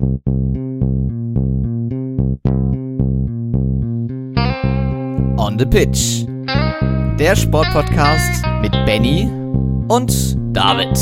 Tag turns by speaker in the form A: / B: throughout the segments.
A: On the Pitch. Der Sportpodcast mit Benny und David.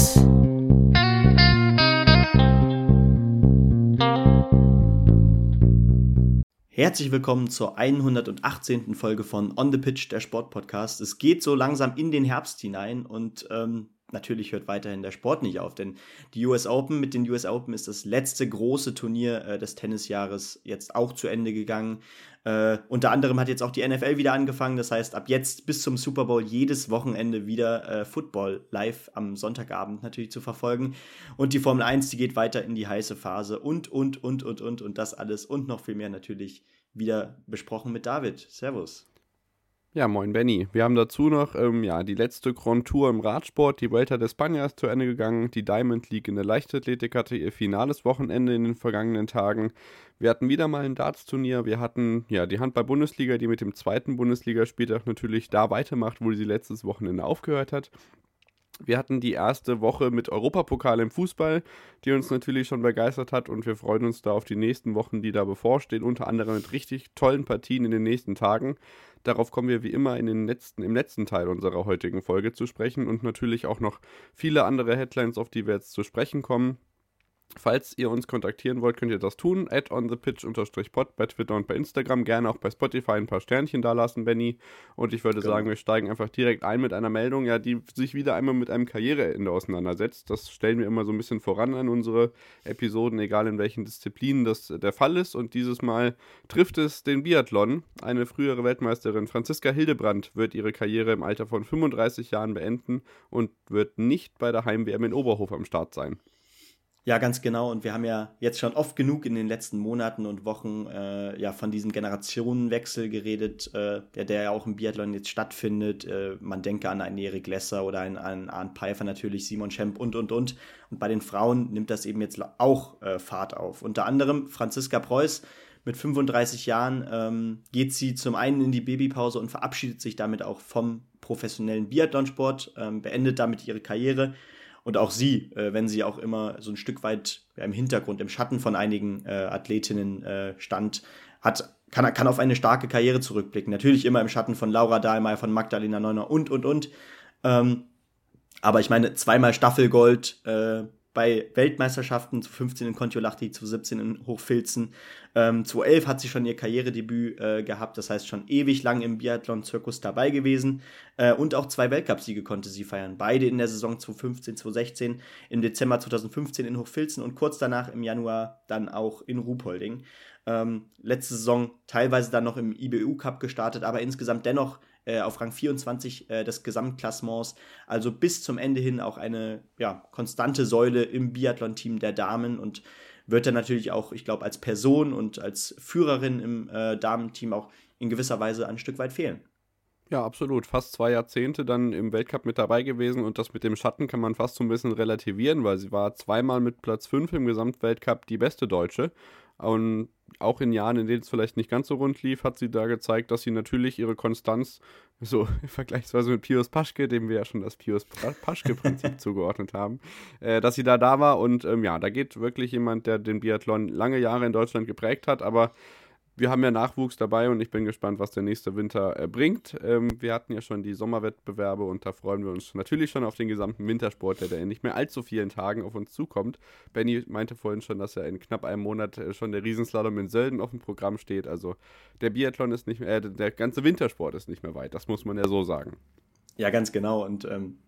B: Herzlich willkommen zur 118. Folge von On the Pitch, der Sportpodcast. Es geht so langsam in den Herbst hinein und ähm, natürlich hört weiterhin der Sport nicht auf, denn die US Open, mit den US Open ist das letzte große Turnier äh, des Tennisjahres jetzt auch zu Ende gegangen. Äh, unter anderem hat jetzt auch die NFL wieder angefangen, das heißt ab jetzt bis zum Super Bowl jedes Wochenende wieder äh, Football live am Sonntagabend natürlich zu verfolgen. Und die Formel 1, die geht weiter in die heiße Phase und, und, und, und, und, und das alles und noch viel mehr natürlich wieder besprochen mit David. Servus.
C: Ja, moin Benny. Wir haben dazu noch ähm, ja, die letzte Grand Tour im Radsport. Die Vuelta de España ist zu Ende gegangen. Die Diamond League in der Leichtathletik hatte ihr finales Wochenende in den vergangenen Tagen. Wir hatten wieder mal ein Darts-Turnier. Wir hatten ja die Handball-Bundesliga, die mit dem zweiten Bundesligaspieltag natürlich da weitermacht, wo sie letztes Wochenende aufgehört hat. Wir hatten die erste Woche mit Europapokal im Fußball, die uns natürlich schon begeistert hat und wir freuen uns da auf die nächsten Wochen, die da bevorstehen, unter anderem mit richtig tollen Partien in den nächsten Tagen. Darauf kommen wir wie immer in den letzten, im letzten Teil unserer heutigen Folge zu sprechen und natürlich auch noch viele andere Headlines, auf die wir jetzt zu sprechen kommen. Falls ihr uns kontaktieren wollt, könnt ihr das tun. Add on the pitch pod bei Twitter und bei Instagram. Gerne auch bei Spotify ein paar Sternchen dalassen, Benny. Und ich würde genau. sagen, wir steigen einfach direkt ein mit einer Meldung, ja, die sich wieder einmal mit einem Karriereende auseinandersetzt. Das stellen wir immer so ein bisschen voran an unsere Episoden, egal in welchen Disziplinen das der Fall ist. Und dieses Mal trifft es den Biathlon. Eine frühere Weltmeisterin, Franziska Hildebrand, wird ihre Karriere im Alter von 35 Jahren beenden und wird nicht bei der Heim-WM in Oberhof am Start sein.
B: Ja, ganz genau. Und wir haben ja jetzt schon oft genug in den letzten Monaten und Wochen äh, ja von diesem Generationenwechsel geredet, äh, der, der ja auch im Biathlon jetzt stattfindet. Äh, man denke an einen Erik Lesser oder einen, einen Arndt Pfeiffer natürlich, Simon Schemp und, und, und. Und bei den Frauen nimmt das eben jetzt auch äh, Fahrt auf. Unter anderem Franziska Preuß. Mit 35 Jahren ähm, geht sie zum einen in die Babypause und verabschiedet sich damit auch vom professionellen Biathlonsport, ähm, beendet damit ihre Karriere und auch sie, äh, wenn sie auch immer so ein Stück weit im Hintergrund, im Schatten von einigen äh, Athletinnen äh, stand, hat, kann, kann auf eine starke Karriere zurückblicken. Natürlich immer im Schatten von Laura Dahlmeier, von Magdalena Neuner und, und, und. Ähm, aber ich meine, zweimal Staffelgold, äh, bei Weltmeisterschaften, zu 15 in Kontiolahti, zu 17 in Hochfilzen. Ähm, zu 11 hat sie schon ihr Karrieredebüt äh, gehabt, das heißt schon ewig lang im Biathlon-Zirkus dabei gewesen. Äh, und auch zwei Weltcupsiege konnte sie feiern. Beide in der Saison 2015, 2016, im Dezember 2015 in Hochfilzen und kurz danach im Januar dann auch in Ruhpolding. Ähm, letzte Saison teilweise dann noch im IBU Cup gestartet, aber insgesamt dennoch äh, auf Rang 24 äh, des Gesamtklassements. Also bis zum Ende hin auch eine ja, konstante Säule im Biathlon-Team der Damen und wird dann natürlich auch, ich glaube, als Person und als Führerin im äh, Damenteam auch in gewisser Weise ein Stück weit fehlen.
C: Ja, absolut. Fast zwei Jahrzehnte dann im Weltcup mit dabei gewesen und das mit dem Schatten kann man fast so ein bisschen relativieren, weil sie war zweimal mit Platz 5 im Gesamtweltcup die beste Deutsche und auch in Jahren, in denen es vielleicht nicht ganz so rund lief, hat sie da gezeigt, dass sie natürlich ihre Konstanz, so vergleichsweise mit Pius Paschke, dem wir ja schon das Pius Paschke-Prinzip zugeordnet haben, äh, dass sie da da war. Und ähm, ja, da geht wirklich jemand, der den Biathlon lange Jahre in Deutschland geprägt hat, aber wir haben ja Nachwuchs dabei und ich bin gespannt, was der nächste Winter äh, bringt. Ähm, wir hatten ja schon die Sommerwettbewerbe und da freuen wir uns natürlich schon auf den gesamten Wintersport, der da in nicht mehr allzu vielen Tagen auf uns zukommt. Benny meinte vorhin schon, dass ja in knapp einem Monat äh, schon der Riesenslalom in Sölden auf dem Programm steht. Also der Biathlon ist nicht mehr, äh, der ganze Wintersport ist nicht mehr weit. Das muss man ja so sagen.
B: Ja, ganz genau. Und ähm,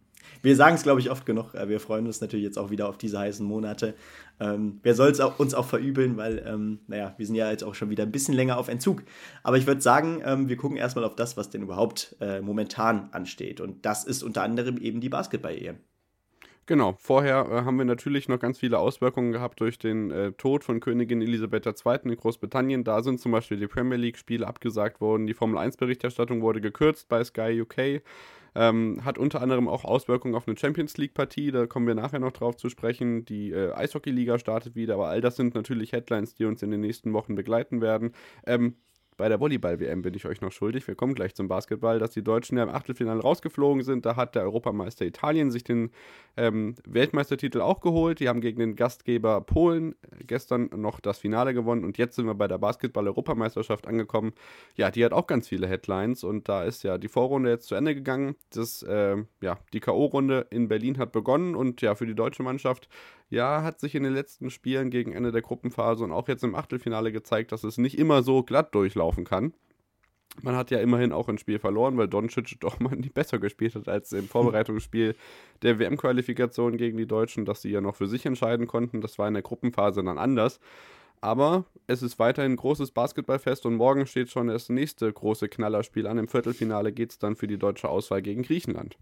B: wir sagen es, glaube ich, oft genug. Äh, wir freuen uns natürlich jetzt auch wieder auf diese heißen Monate. Ähm, wer soll es uns auch verübeln, weil, ähm, naja, wir sind ja jetzt auch schon wieder ein bisschen länger auf Entzug. Aber ich würde sagen, ähm, wir gucken erstmal auf das, was denn überhaupt äh, momentan ansteht. Und das ist unter anderem eben die Basketball-Ehe.
C: Genau, vorher äh, haben wir natürlich noch ganz viele Auswirkungen gehabt durch den äh, Tod von Königin Elisabeth II. in Großbritannien. Da sind zum Beispiel die Premier League-Spiele abgesagt worden, die Formel 1-Berichterstattung wurde gekürzt bei Sky UK. Ähm, hat unter anderem auch Auswirkungen auf eine Champions League-Partie, da kommen wir nachher noch drauf zu sprechen. Die äh, Eishockey-Liga startet wieder, aber all das sind natürlich Headlines, die uns in den nächsten Wochen begleiten werden. Ähm, bei der Volleyball-WM bin ich euch noch schuldig. Wir kommen gleich zum Basketball, dass die Deutschen ja im Achtelfinale rausgeflogen sind. Da hat der Europameister Italien sich den ähm, Weltmeistertitel auch geholt. Die haben gegen den Gastgeber Polen gestern noch das Finale gewonnen und jetzt sind wir bei der Basketball-Europameisterschaft angekommen. Ja, die hat auch ganz viele Headlines und da ist ja die Vorrunde jetzt zu Ende gegangen. Das, äh, ja, die K.O.-Runde in Berlin hat begonnen und ja, für die deutsche Mannschaft ja, hat sich in den letzten Spielen gegen Ende der Gruppenphase und auch jetzt im Achtelfinale gezeigt, dass es nicht immer so glatt durchlaufen kann. Man hat ja immerhin auch ein Spiel verloren, weil Doncic doch mal nie besser gespielt hat als im Vorbereitungsspiel der WM-Qualifikation gegen die Deutschen, dass sie ja noch für sich entscheiden konnten. Das war in der Gruppenphase dann anders. Aber es ist weiterhin ein großes Basketballfest und morgen steht schon das nächste große Knallerspiel an. Im Viertelfinale geht es dann für die deutsche Auswahl gegen Griechenland.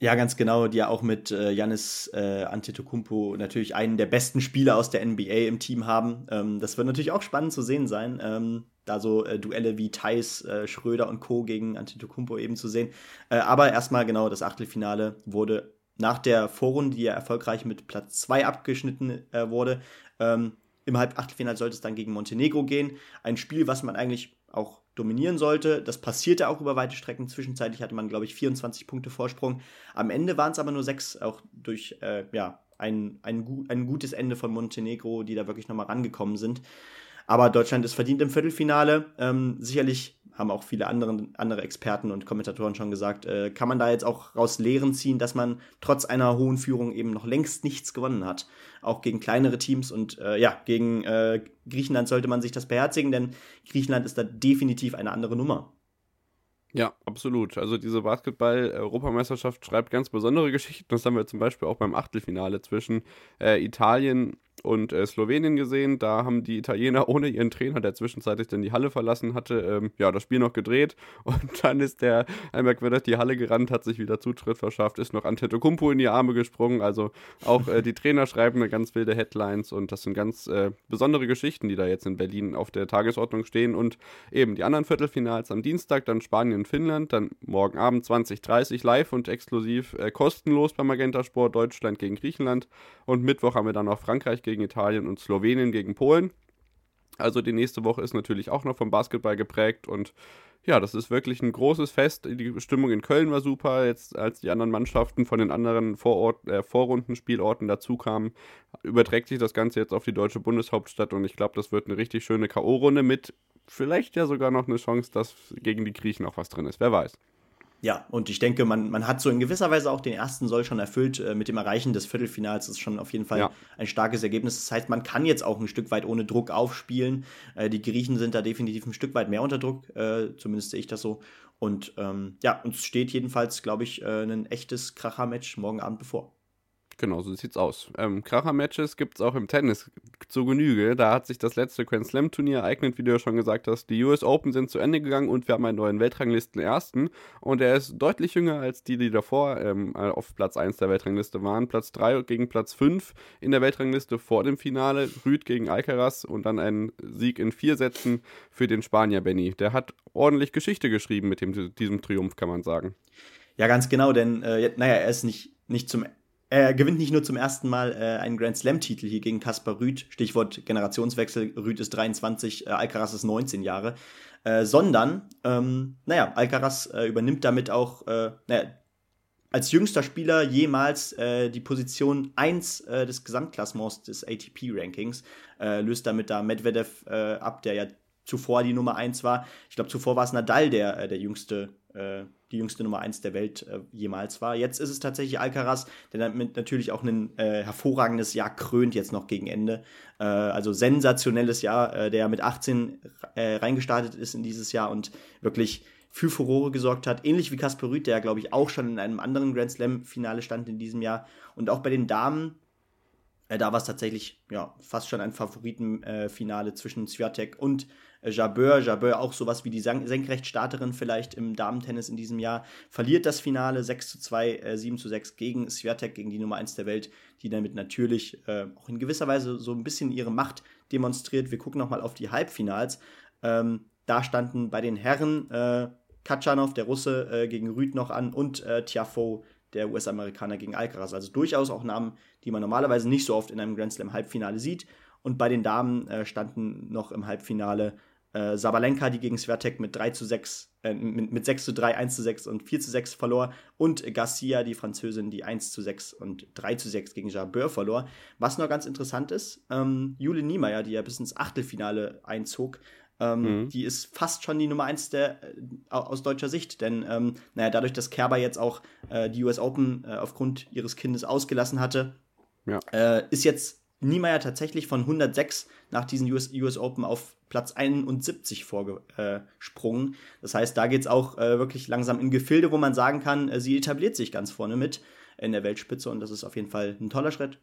B: Ja, ganz genau, die ja auch mit äh, Janis äh, Antetokounmpo natürlich einen der besten Spieler aus der NBA im Team haben. Ähm, das wird natürlich auch spannend zu sehen sein, ähm, da so äh, Duelle wie Thais, äh, Schröder und Co. gegen Antetokounmpo eben zu sehen. Äh, aber erstmal genau, das Achtelfinale wurde nach der Vorrunde, die ja erfolgreich mit Platz 2 abgeschnitten äh, wurde, ähm, im Halbachtelfinale sollte es dann gegen Montenegro gehen. Ein Spiel, was man eigentlich auch dominieren sollte. Das passierte auch über weite Strecken. Zwischenzeitlich hatte man, glaube ich, 24 Punkte Vorsprung. Am Ende waren es aber nur sechs, auch durch äh, ja, ein, ein, ein gutes Ende von Montenegro, die da wirklich nochmal rangekommen sind. Aber Deutschland ist verdient im Viertelfinale. Ähm, sicherlich haben auch viele andere, andere Experten und Kommentatoren schon gesagt, äh, kann man da jetzt auch raus Lehren ziehen, dass man trotz einer hohen Führung eben noch längst nichts gewonnen hat. Auch gegen kleinere Teams und äh, ja, gegen äh, Griechenland sollte man sich das beherzigen, denn Griechenland ist da definitiv eine andere Nummer.
C: Ja, absolut. Also diese Basketball-Europameisterschaft schreibt ganz besondere Geschichten. Das haben wir zum Beispiel auch beim Achtelfinale zwischen äh, Italien und äh, Slowenien gesehen. Da haben die Italiener ohne ihren Trainer, der zwischenzeitlich dann die Halle verlassen hatte, ähm, ja, das Spiel noch gedreht. Und dann ist der Einberg wieder die Halle gerannt, hat sich wieder Zutritt verschafft, ist noch Antetokounmpo in die Arme gesprungen. Also auch äh, die Trainer schreiben eine ganz wilde Headlines und das sind ganz äh, besondere Geschichten, die da jetzt in Berlin auf der Tagesordnung stehen. Und eben die anderen Viertelfinals am Dienstag, dann Spanien, Finnland, dann morgen Abend 20.30 live und exklusiv äh, kostenlos beim Magenta Sport Deutschland gegen Griechenland. Und Mittwoch haben wir dann noch Frankreich gegen Italien und Slowenien gegen Polen. Also die nächste Woche ist natürlich auch noch vom Basketball geprägt und ja, das ist wirklich ein großes Fest. Die Stimmung in Köln war super, jetzt als die anderen Mannschaften von den anderen Vorort, äh, Vorrundenspielorten dazu kamen, überträgt sich das Ganze jetzt auf die deutsche Bundeshauptstadt und ich glaube, das wird eine richtig schöne K.O.-Runde mit vielleicht ja sogar noch eine Chance, dass gegen die Griechen auch was drin ist. Wer weiß.
B: Ja, und ich denke, man, man hat so in gewisser Weise auch den ersten Soll schon erfüllt. Äh, mit dem Erreichen des Viertelfinals das ist schon auf jeden Fall ja. ein starkes Ergebnis. Das heißt, man kann jetzt auch ein Stück weit ohne Druck aufspielen. Äh, die Griechen sind da definitiv ein Stück weit mehr unter Druck, äh, zumindest sehe ich das so. Und ähm, ja, uns steht jedenfalls, glaube ich, äh, ein echtes Kracher-Match morgen Abend bevor.
C: Genau, so sieht's aus. Ähm, Kracher-Matches gibt es auch im Tennis zu Genüge. Da hat sich das letzte Grand Slam-Turnier ereignet, wie du ja schon gesagt hast. Die US Open sind zu Ende gegangen und wir haben einen neuen Weltranglisten-Ersten. Und er ist deutlich jünger als die, die davor ähm, auf Platz 1 der Weltrangliste waren. Platz 3 gegen Platz 5 in der Weltrangliste vor dem Finale. Rüd gegen Alcaraz und dann ein Sieg in vier Sätzen für den Spanier Benny. Der hat ordentlich Geschichte geschrieben mit dem, diesem Triumph, kann man sagen.
B: Ja, ganz genau, denn äh, naja, er ist nicht, nicht zum er gewinnt nicht nur zum ersten Mal äh, einen Grand Slam-Titel hier gegen Kaspar Rüd, Stichwort Generationswechsel, Rüd ist 23, äh, Alcaraz ist 19 Jahre, äh, sondern, ähm, naja, Alcaraz äh, übernimmt damit auch, äh, naja, als jüngster Spieler jemals äh, die Position 1 äh, des Gesamtklassements des ATP-Rankings, löst damit da Medvedev ab, der ja zuvor die Nummer 1 war. Ich glaube, zuvor war es Nadal, der äh, der jüngste äh, die jüngste Nummer 1 der Welt äh, jemals war. Jetzt ist es tatsächlich Alcaraz, der damit natürlich auch ein äh, hervorragendes Jahr krönt, jetzt noch gegen Ende. Äh, also sensationelles Jahr, äh, der mit 18 äh, reingestartet ist in dieses Jahr und wirklich für Furore gesorgt hat. Ähnlich wie Kasper Rüth, der, glaube ich, auch schon in einem anderen Grand Slam-Finale stand in diesem Jahr. Und auch bei den Damen äh, da war es tatsächlich ja, fast schon ein Favoritenfinale zwischen Swiatek und äh, Jabeur. Jabeur auch sowas wie die Senkrechtstarterin vielleicht im Damentennis in diesem Jahr. Verliert das Finale 6 zu 2, äh, 7 zu 6 gegen Swiatek, gegen die Nummer 1 der Welt, die damit natürlich äh, auch in gewisser Weise so ein bisschen ihre Macht demonstriert. Wir gucken nochmal auf die Halbfinals. Ähm, da standen bei den Herren äh, Katschanov, der Russe, äh, gegen Rüd noch an und äh, Tiafoe, der US-Amerikaner gegen Alcaraz. Also durchaus auch Namen, die man normalerweise nicht so oft in einem Grand Slam Halbfinale sieht. Und bei den Damen äh, standen noch im Halbfinale äh, Sabalenka, die gegen Svertek mit 3 zu 6, äh, mit, mit 6 zu 3, 1 zu 6 und 4 zu 6 verlor. Und Garcia, die Französin, die 1 zu 6 und 3 zu 6 gegen Jabeur verlor. Was noch ganz interessant ist, ähm, Jule Niemeyer, die ja bis ins Achtelfinale einzog, ähm, mhm. Die ist fast schon die Nummer eins der, äh, aus deutscher Sicht. Denn, ähm, naja, dadurch, dass Kerber jetzt auch äh, die US Open äh, aufgrund ihres Kindes ausgelassen hatte, ja. äh, ist jetzt Niemeyer tatsächlich von 106 nach diesen US, US Open auf Platz 71 vorgesprungen. Das heißt, da geht es auch äh, wirklich langsam in Gefilde, wo man sagen kann, äh, sie etabliert sich ganz vorne mit in der Weltspitze und das ist auf jeden Fall ein toller Schritt.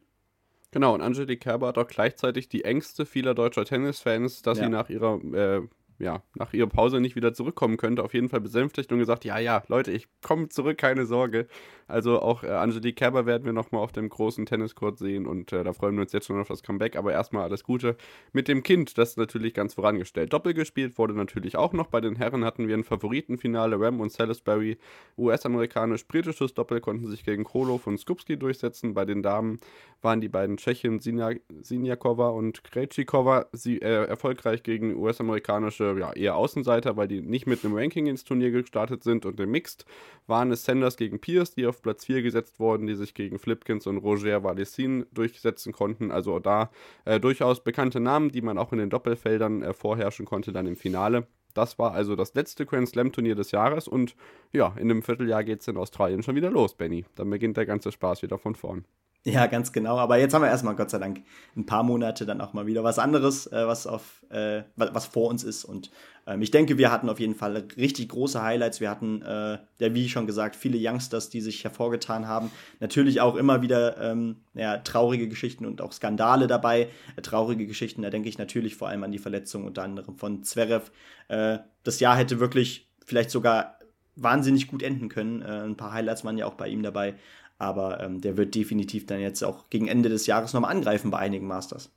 C: Genau, und Angelique Kerber hat auch gleichzeitig die Ängste vieler deutscher Tennisfans, dass ja. sie nach ihrer äh, ja, nach ihrer Pause nicht wieder zurückkommen könnte, auf jeden Fall besänftigt und gesagt, ja, ja, Leute, ich komme zurück, keine Sorge. Also auch äh, Angelique Kerber werden wir nochmal auf dem großen Tenniscourt sehen und äh, da freuen wir uns jetzt schon auf das Comeback. Aber erstmal alles Gute mit dem Kind, das natürlich ganz vorangestellt. Doppel gespielt wurde natürlich auch noch. Bei den Herren hatten wir ein Favoritenfinale. Ram und Salisbury, US-amerikanisch-britisches Doppel, konnten sich gegen Krolov und Skupski durchsetzen. Bei den Damen waren die beiden Tschechen Sinjakova und Krejcikova äh, erfolgreich gegen US-amerikanische ja, eher Außenseiter, weil die nicht mit einem Ranking ins Turnier gestartet sind. Und im Mixed waren es Sanders gegen Pierce, die auf Platz 4 gesetzt worden, die sich gegen Flipkins und Roger Valessin durchsetzen konnten. Also da äh, durchaus bekannte Namen, die man auch in den Doppelfeldern äh, vorherrschen konnte, dann im Finale. Das war also das letzte Grand Slam Turnier des Jahres und ja, in einem Vierteljahr geht es in Australien schon wieder los, Benny. Dann beginnt der ganze Spaß wieder von vorn.
B: Ja, ganz genau. Aber jetzt haben wir erstmal Gott sei Dank ein paar Monate dann auch mal wieder was anderes, äh, was auf äh, was vor uns ist. Und ähm, ich denke, wir hatten auf jeden Fall richtig große Highlights. Wir hatten, äh, ja, wie schon gesagt, viele Youngsters, die sich hervorgetan haben. Natürlich auch immer wieder ähm, ja, traurige Geschichten und auch Skandale dabei. Äh, traurige Geschichten, da denke ich natürlich vor allem an die Verletzung unter anderem von Zverev. Äh, das Jahr hätte wirklich vielleicht sogar wahnsinnig gut enden können. Äh, ein paar Highlights waren ja auch bei ihm dabei. Aber ähm, der wird definitiv dann jetzt auch gegen Ende des Jahres nochmal angreifen bei einigen Masters.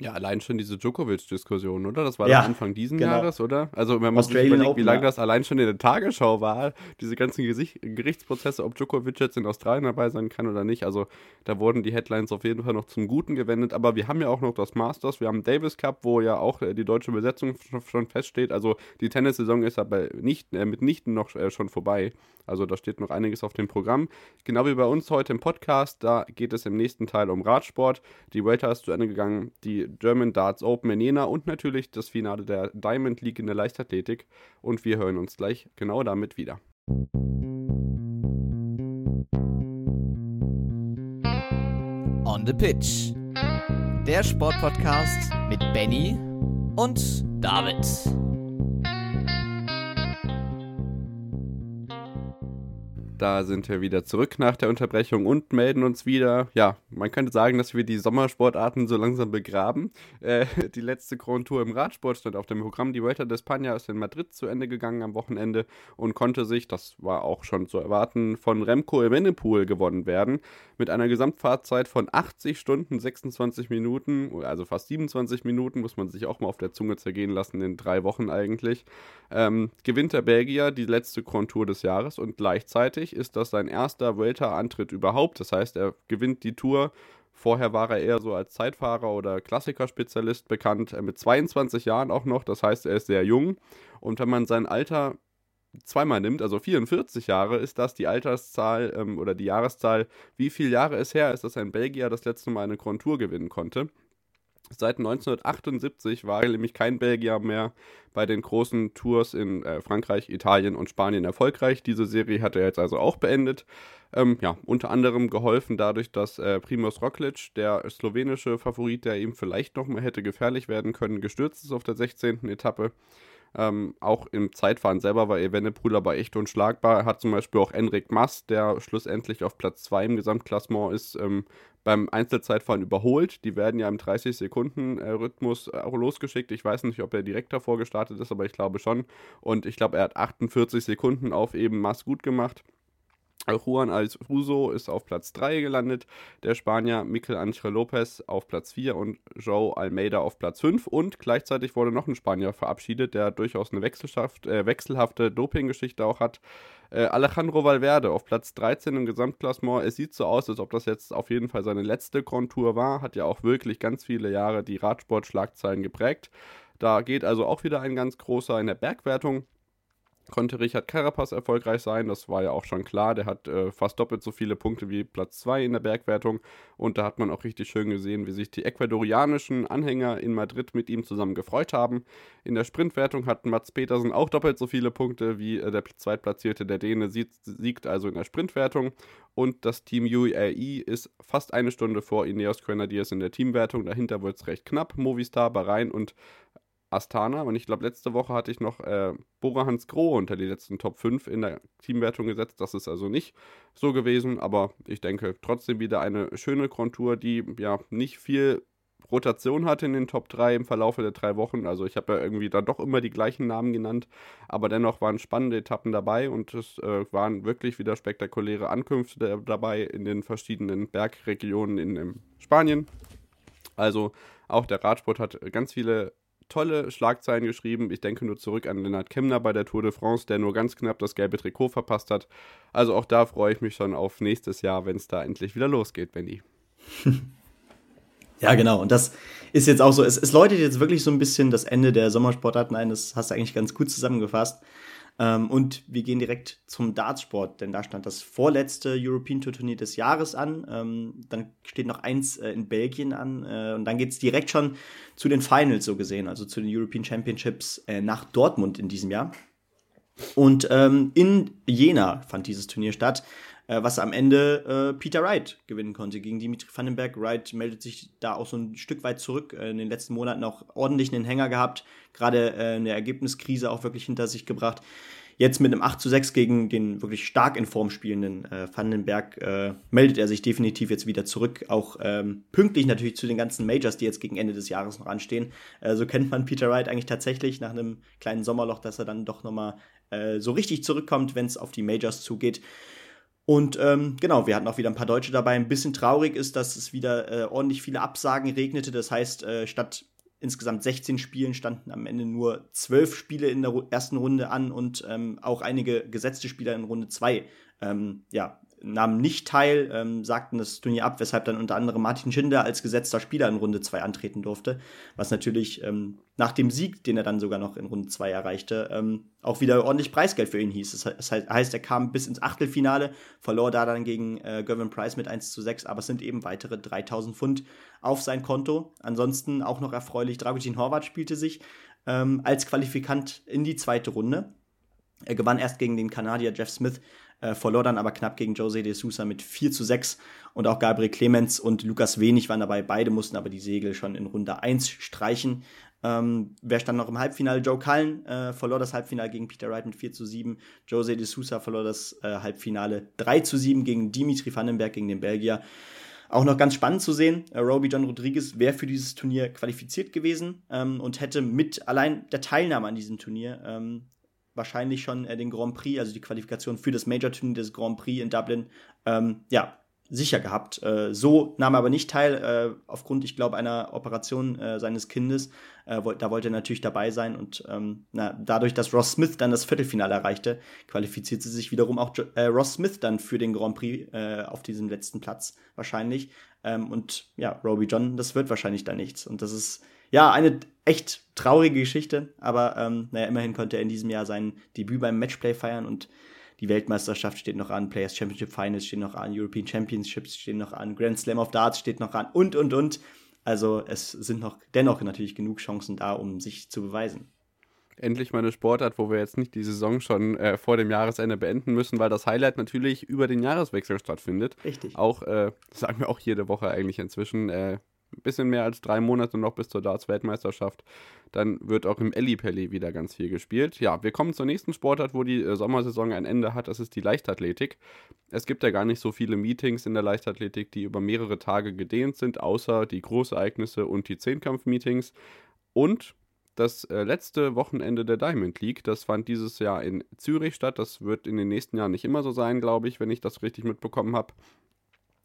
C: Ja, allein schon diese Djokovic-Diskussion, oder? Das war ja, Anfang diesen genau. Jahres, oder? Also, wenn man sich überlegt, wie lange das allein schon in der Tagesschau war, diese ganzen Gesicht Gerichtsprozesse, ob Djokovic jetzt in Australien dabei sein kann oder nicht. Also, da wurden die Headlines auf jeden Fall noch zum Guten gewendet. Aber wir haben ja auch noch das Masters, wir haben Davis Cup, wo ja auch äh, die deutsche Besetzung schon feststeht. Also, die Tennissaison ist aber nicht, äh, mitnichten noch äh, schon vorbei. Also, da steht noch einiges auf dem Programm. Genau wie bei uns heute im Podcast, da geht es im nächsten Teil um Radsport. Die Welter ist zu Ende gegangen, die German Darts Open in Jena und natürlich das Finale der Diamond League in der Leichtathletik. Und wir hören uns gleich genau damit wieder.
A: On the Pitch. Der Sportpodcast mit Benny und David.
C: Da sind wir wieder zurück nach der Unterbrechung und melden uns wieder. Ja, man könnte sagen, dass wir die Sommersportarten so langsam begraben. Äh, die letzte Grand Tour im Radsport stand auf dem Programm. Die Vuelta de España ist in Madrid zu Ende gegangen am Wochenende und konnte sich, das war auch schon zu erwarten, von Remco Evenepoel gewonnen werden. Mit einer Gesamtfahrzeit von 80 Stunden, 26 Minuten, also fast 27 Minuten, muss man sich auch mal auf der Zunge zergehen lassen, in drei Wochen eigentlich. Ähm, gewinnt der Belgier die letzte Grand Tour des Jahres und gleichzeitig Österreich ist das sein erster Vuelta-Antritt überhaupt. Das heißt, er gewinnt die Tour. Vorher war er eher so als Zeitfahrer oder Klassikerspezialist bekannt, äh, mit 22 Jahren auch noch. Das heißt, er ist sehr jung. Und wenn man sein Alter zweimal nimmt, also 44 Jahre, ist das die Alterszahl ähm, oder die Jahreszahl, wie viele Jahre es her ist, dass ein Belgier das letzte Mal eine Grand Tour gewinnen konnte. Seit 1978 war nämlich kein Belgier mehr bei den großen Tours in äh, Frankreich, Italien und Spanien erfolgreich. Diese Serie hat er jetzt also auch beendet. Ähm, ja, unter anderem geholfen dadurch, dass äh, Primoz Roglic, der slowenische Favorit, der ihm vielleicht noch mal hätte gefährlich werden können, gestürzt ist auf der 16. Etappe. Ähm, auch im Zeitfahren selber war Evenepoel aber echt unschlagbar. Er hat zum Beispiel auch Enric Mas, der schlussendlich auf Platz 2 im Gesamtklassement ist, ähm, beim Einzelzeitfahren überholt. Die werden ja im 30-Sekunden-Rhythmus äh, auch losgeschickt. Ich weiß nicht, ob er direkt davor gestartet ist, aber ich glaube schon. Und ich glaube, er hat 48 Sekunden auf eben Mass gut gemacht. Juan Alruso ist auf Platz 3 gelandet, der Spanier Mikel Angel Lopez auf Platz 4 und Joe Almeida auf Platz 5 und gleichzeitig wurde noch ein Spanier verabschiedet, der durchaus eine äh, wechselhafte Dopinggeschichte auch hat. Äh, Alejandro Valverde auf Platz 13 im Gesamtklassement. Es sieht so aus, als ob das jetzt auf jeden Fall seine letzte Grand Tour war, hat ja auch wirklich ganz viele Jahre die Radsportschlagzeilen geprägt. Da geht also auch wieder ein ganz großer in der Bergwertung konnte Richard Carapaz erfolgreich sein. Das war ja auch schon klar. Der hat äh, fast doppelt so viele Punkte wie Platz 2 in der Bergwertung. Und da hat man auch richtig schön gesehen, wie sich die ecuadorianischen Anhänger in Madrid mit ihm zusammen gefreut haben. In der Sprintwertung hat Mats Petersen auch doppelt so viele Punkte wie äh, der Zweitplatzierte. Der Däne siegt, siegt also in der Sprintwertung. Und das Team UAE ist fast eine Stunde vor Ineos Grenadiers in der Teamwertung. Dahinter wird es recht knapp. Movistar, Bahrain und Astana. Und ich glaube, letzte Woche hatte ich noch äh, Bora Hans Grohe unter die letzten Top 5 in der Teamwertung gesetzt. Das ist also nicht so gewesen, aber ich denke trotzdem wieder eine schöne Kontur, die ja nicht viel Rotation hatte in den Top 3 im Verlauf der drei Wochen. Also ich habe ja irgendwie da doch immer die gleichen Namen genannt, aber dennoch waren spannende Etappen dabei und es äh, waren wirklich wieder spektakuläre Ankünfte dabei in den verschiedenen Bergregionen in, in Spanien. Also auch der Radsport hat ganz viele tolle Schlagzeilen geschrieben. Ich denke nur zurück an Lennart Kemner bei der Tour de France, der nur ganz knapp das gelbe Trikot verpasst hat. Also auch da freue ich mich schon auf nächstes Jahr, wenn es da endlich wieder losgeht, Benny.
B: Ja, genau. Und das ist jetzt auch so. Es, es läutet jetzt wirklich so ein bisschen das Ende der Sommersportarten ein. Das hast du eigentlich ganz gut zusammengefasst. Ähm, und wir gehen direkt zum Dartsport, denn da stand das vorletzte European Tour Turnier des Jahres an. Ähm, dann steht noch eins äh, in Belgien an. Äh, und dann geht es direkt schon zu den Finals, so gesehen, also zu den European Championships äh, nach Dortmund in diesem Jahr. Und ähm, in Jena fand dieses Turnier statt äh, was am Ende äh, Peter Wright gewinnen konnte gegen Dimitri Vandenberg. Wright meldet sich da auch so ein Stück weit zurück, äh, in den letzten Monaten auch ordentlich einen Hänger gehabt, gerade äh, eine Ergebniskrise auch wirklich hinter sich gebracht. Jetzt mit einem 8 zu 6 gegen den wirklich stark in Form spielenden äh, Vandenberg äh, meldet er sich definitiv jetzt wieder zurück. Auch ähm, pünktlich natürlich zu den ganzen Majors, die jetzt gegen Ende des Jahres noch anstehen. Äh, so kennt man Peter Wright eigentlich tatsächlich nach einem kleinen Sommerloch, dass er dann doch nochmal äh, so richtig zurückkommt, wenn es auf die Majors zugeht. Und ähm, genau, wir hatten auch wieder ein paar Deutsche dabei. Ein bisschen traurig ist, dass es wieder äh, ordentlich viele Absagen regnete. Das heißt, äh, statt insgesamt 16 Spielen standen am Ende nur 12 Spiele in der ersten Runde an und ähm, auch einige gesetzte Spieler in Runde 2 ähm, ja, nahmen nicht teil, ähm, sagten das Turnier ab, weshalb dann unter anderem Martin Schinder als gesetzter Spieler in Runde 2 antreten durfte, was natürlich ähm, nach dem Sieg, den er dann sogar noch in Runde 2 erreichte, ähm, auch wieder ordentlich Preisgeld für ihn hieß. Das heißt, er kam bis ins Achtelfinale, verlor da dann gegen äh, Gavin Price mit 1 zu 6, aber es sind eben weitere 3000 Pfund auf sein Konto. Ansonsten auch noch erfreulich, Dragutin Horvath spielte sich ähm, als Qualifikant in die zweite Runde. Er gewann erst gegen den Kanadier Jeff Smith äh, verlor dann aber knapp gegen Jose de Sousa mit 4 zu 6 und auch Gabriel Clemens und Lukas Wenig waren dabei. Beide mussten aber die Segel schon in Runde 1 streichen. Ähm, wer stand noch im Halbfinale? Joe Cullen äh, verlor das Halbfinale gegen Peter Wright mit 4 zu 7. Jose de Sousa verlor das äh, Halbfinale 3 zu 7 gegen Dimitri Vandenberg, gegen den Belgier. Auch noch ganz spannend zu sehen, äh, Roby John Rodriguez wäre für dieses Turnier qualifiziert gewesen ähm, und hätte mit allein der Teilnahme an diesem Turnier ähm, wahrscheinlich schon äh, den Grand Prix, also die Qualifikation für das Major-Turnier des Grand Prix in Dublin, ähm, ja, sicher gehabt. Äh, so nahm er aber nicht teil, äh, aufgrund, ich glaube, einer Operation äh, seines Kindes. Äh, da wollte er natürlich dabei sein und ähm, na, dadurch, dass Ross Smith dann das Viertelfinale erreichte, qualifizierte sich wiederum auch äh, Ross Smith dann für den Grand Prix auf diesem letzten Platz wahrscheinlich. Ähm, und ja, Roby John, das wird wahrscheinlich da nichts. Und das ist ja, eine echt traurige Geschichte, aber ähm, naja, immerhin konnte er in diesem Jahr sein Debüt beim Matchplay feiern und die Weltmeisterschaft steht noch an, Players Championship Finals stehen noch an, European Championships stehen noch an, Grand Slam of Darts steht noch an und, und, und. Also es sind noch dennoch natürlich genug Chancen da, um sich zu beweisen.
C: Endlich mal eine Sportart, wo wir jetzt nicht die Saison schon äh, vor dem Jahresende beenden müssen, weil das Highlight natürlich über den Jahreswechsel stattfindet.
B: Richtig.
C: Auch, äh, sagen wir auch jede Woche eigentlich inzwischen, äh, ein bisschen mehr als drei Monate noch bis zur Darts-Weltmeisterschaft. Dann wird auch im Ellipelli wieder ganz viel gespielt. Ja, wir kommen zur nächsten Sportart, wo die äh, Sommersaison ein Ende hat. Das ist die Leichtathletik. Es gibt ja gar nicht so viele Meetings in der Leichtathletik, die über mehrere Tage gedehnt sind, außer die Großereignisse und die Zehnkampf-Meetings. Und das äh, letzte Wochenende der Diamond League, das fand dieses Jahr in Zürich statt. Das wird in den nächsten Jahren nicht immer so sein, glaube ich, wenn ich das richtig mitbekommen habe.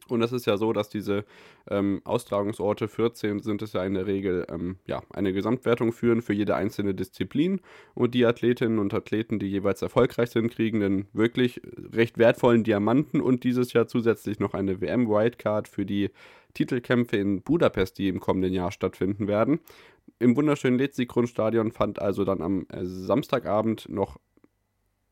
C: Und es ist ja so, dass diese ähm, Austragungsorte, 14 sind es ja in der Regel, ähm, ja, eine Gesamtwertung führen für jede einzelne Disziplin. Und die Athletinnen und Athleten, die jeweils erfolgreich sind, kriegen dann wirklich recht wertvollen Diamanten und dieses Jahr zusätzlich noch eine WM-Wildcard für die Titelkämpfe in Budapest, die im kommenden Jahr stattfinden werden. Im wunderschönen Letzig-Grundstadion fand also dann am äh, Samstagabend noch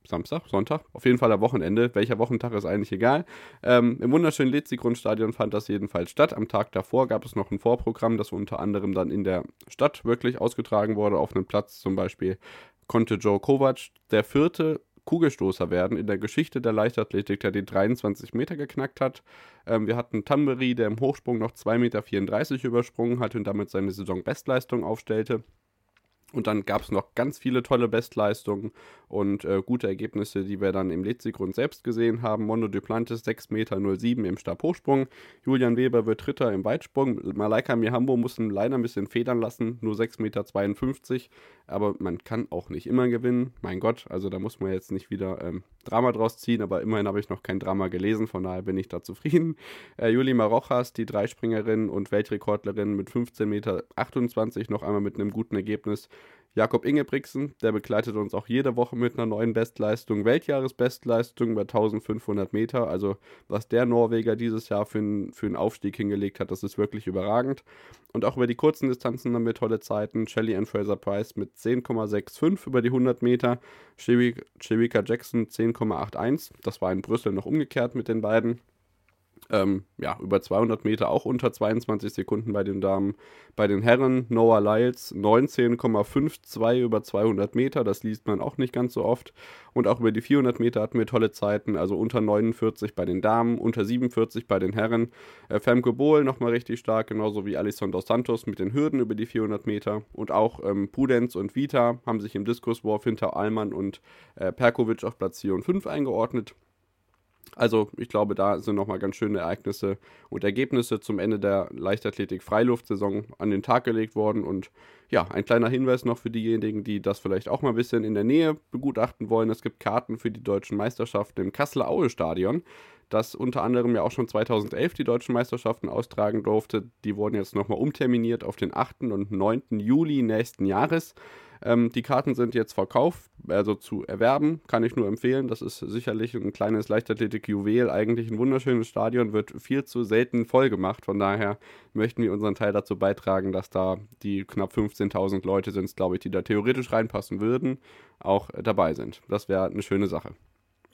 C: Samstag, Sonntag, auf jeden Fall am Wochenende. Welcher Wochentag ist eigentlich egal. Ähm, Im wunderschönen Letzig-Grundstadion fand das jedenfalls statt. Am Tag davor gab es noch ein Vorprogramm, das unter anderem dann in der Stadt wirklich ausgetragen wurde. Auf einem Platz zum Beispiel konnte Joe Kovac, der vierte Kugelstoßer werden in der Geschichte der Leichtathletik, der den 23 Meter geknackt hat. Ähm, wir hatten Tamberi, der im Hochsprung noch 2,34 Meter übersprungen hat und damit seine Saisonbestleistung aufstellte. Und dann gab es noch ganz viele tolle Bestleistungen und äh, gute Ergebnisse, die wir dann im Letzigrund selbst gesehen haben. Mondo Duplantis 6,07 Meter im Stabhochsprung. Julian Weber wird Dritter im Weitsprung. Malaika Mihambo mussten leider ein bisschen federn lassen, nur 6,52 Meter. Aber man kann auch nicht immer gewinnen. Mein Gott, also da muss man jetzt nicht wieder ähm, Drama draus ziehen, aber immerhin habe ich noch kein Drama gelesen, von daher bin ich da zufrieden. Äh, Juli Marochas, die Dreispringerin und Weltrekordlerin mit 15,28 Meter, noch einmal mit einem guten Ergebnis. Jakob Ingebrigtsen, der begleitet uns auch jede Woche mit einer neuen Bestleistung, Weltjahresbestleistung über 1500 Meter. Also was der Norweger dieses Jahr für, einen, für einen Aufstieg hingelegt hat, das ist wirklich überragend. Und auch über die kurzen Distanzen haben wir tolle Zeiten. Shelly Ann Fraser Price mit 10,65 über die 100 Meter, Chewika Jackson 10,81. Das war in Brüssel noch umgekehrt mit den beiden. Ähm, ja, über 200 Meter auch unter 22 Sekunden bei den Damen. Bei den Herren Noah Lyles 19,52 über 200 Meter, das liest man auch nicht ganz so oft. Und auch über die 400 Meter hatten wir tolle Zeiten, also unter 49 bei den Damen, unter 47 bei den Herren. Äh, Femke Bohl nochmal richtig stark, genauso wie Alison dos Santos mit den Hürden über die 400 Meter. Und auch ähm, Pudenz und Vita haben sich im Diskuswurf hinter Allmann und äh, Perkovic auf Platz 4 und 5 eingeordnet. Also ich glaube, da sind nochmal ganz schöne Ereignisse und Ergebnisse zum Ende der Leichtathletik-Freiluftsaison an den Tag gelegt worden. Und ja, ein kleiner Hinweis noch für diejenigen, die das vielleicht auch mal ein bisschen in der Nähe begutachten wollen. Es gibt Karten für die deutschen Meisterschaften im Kasseler Aue-Stadion, das unter anderem ja auch schon 2011 die deutschen Meisterschaften austragen durfte. Die wurden jetzt nochmal umterminiert auf den 8. und 9. Juli nächsten Jahres. Ähm, die Karten sind jetzt verkauft, also zu erwerben, kann ich nur empfehlen. Das ist sicherlich ein kleines Leichtathletik-Juwel, eigentlich ein wunderschönes Stadion, wird viel zu selten voll gemacht. Von daher möchten wir unseren Teil dazu beitragen, dass da die knapp 15.000 Leute sind, glaube ich, die da theoretisch reinpassen würden, auch dabei sind. Das wäre eine schöne Sache.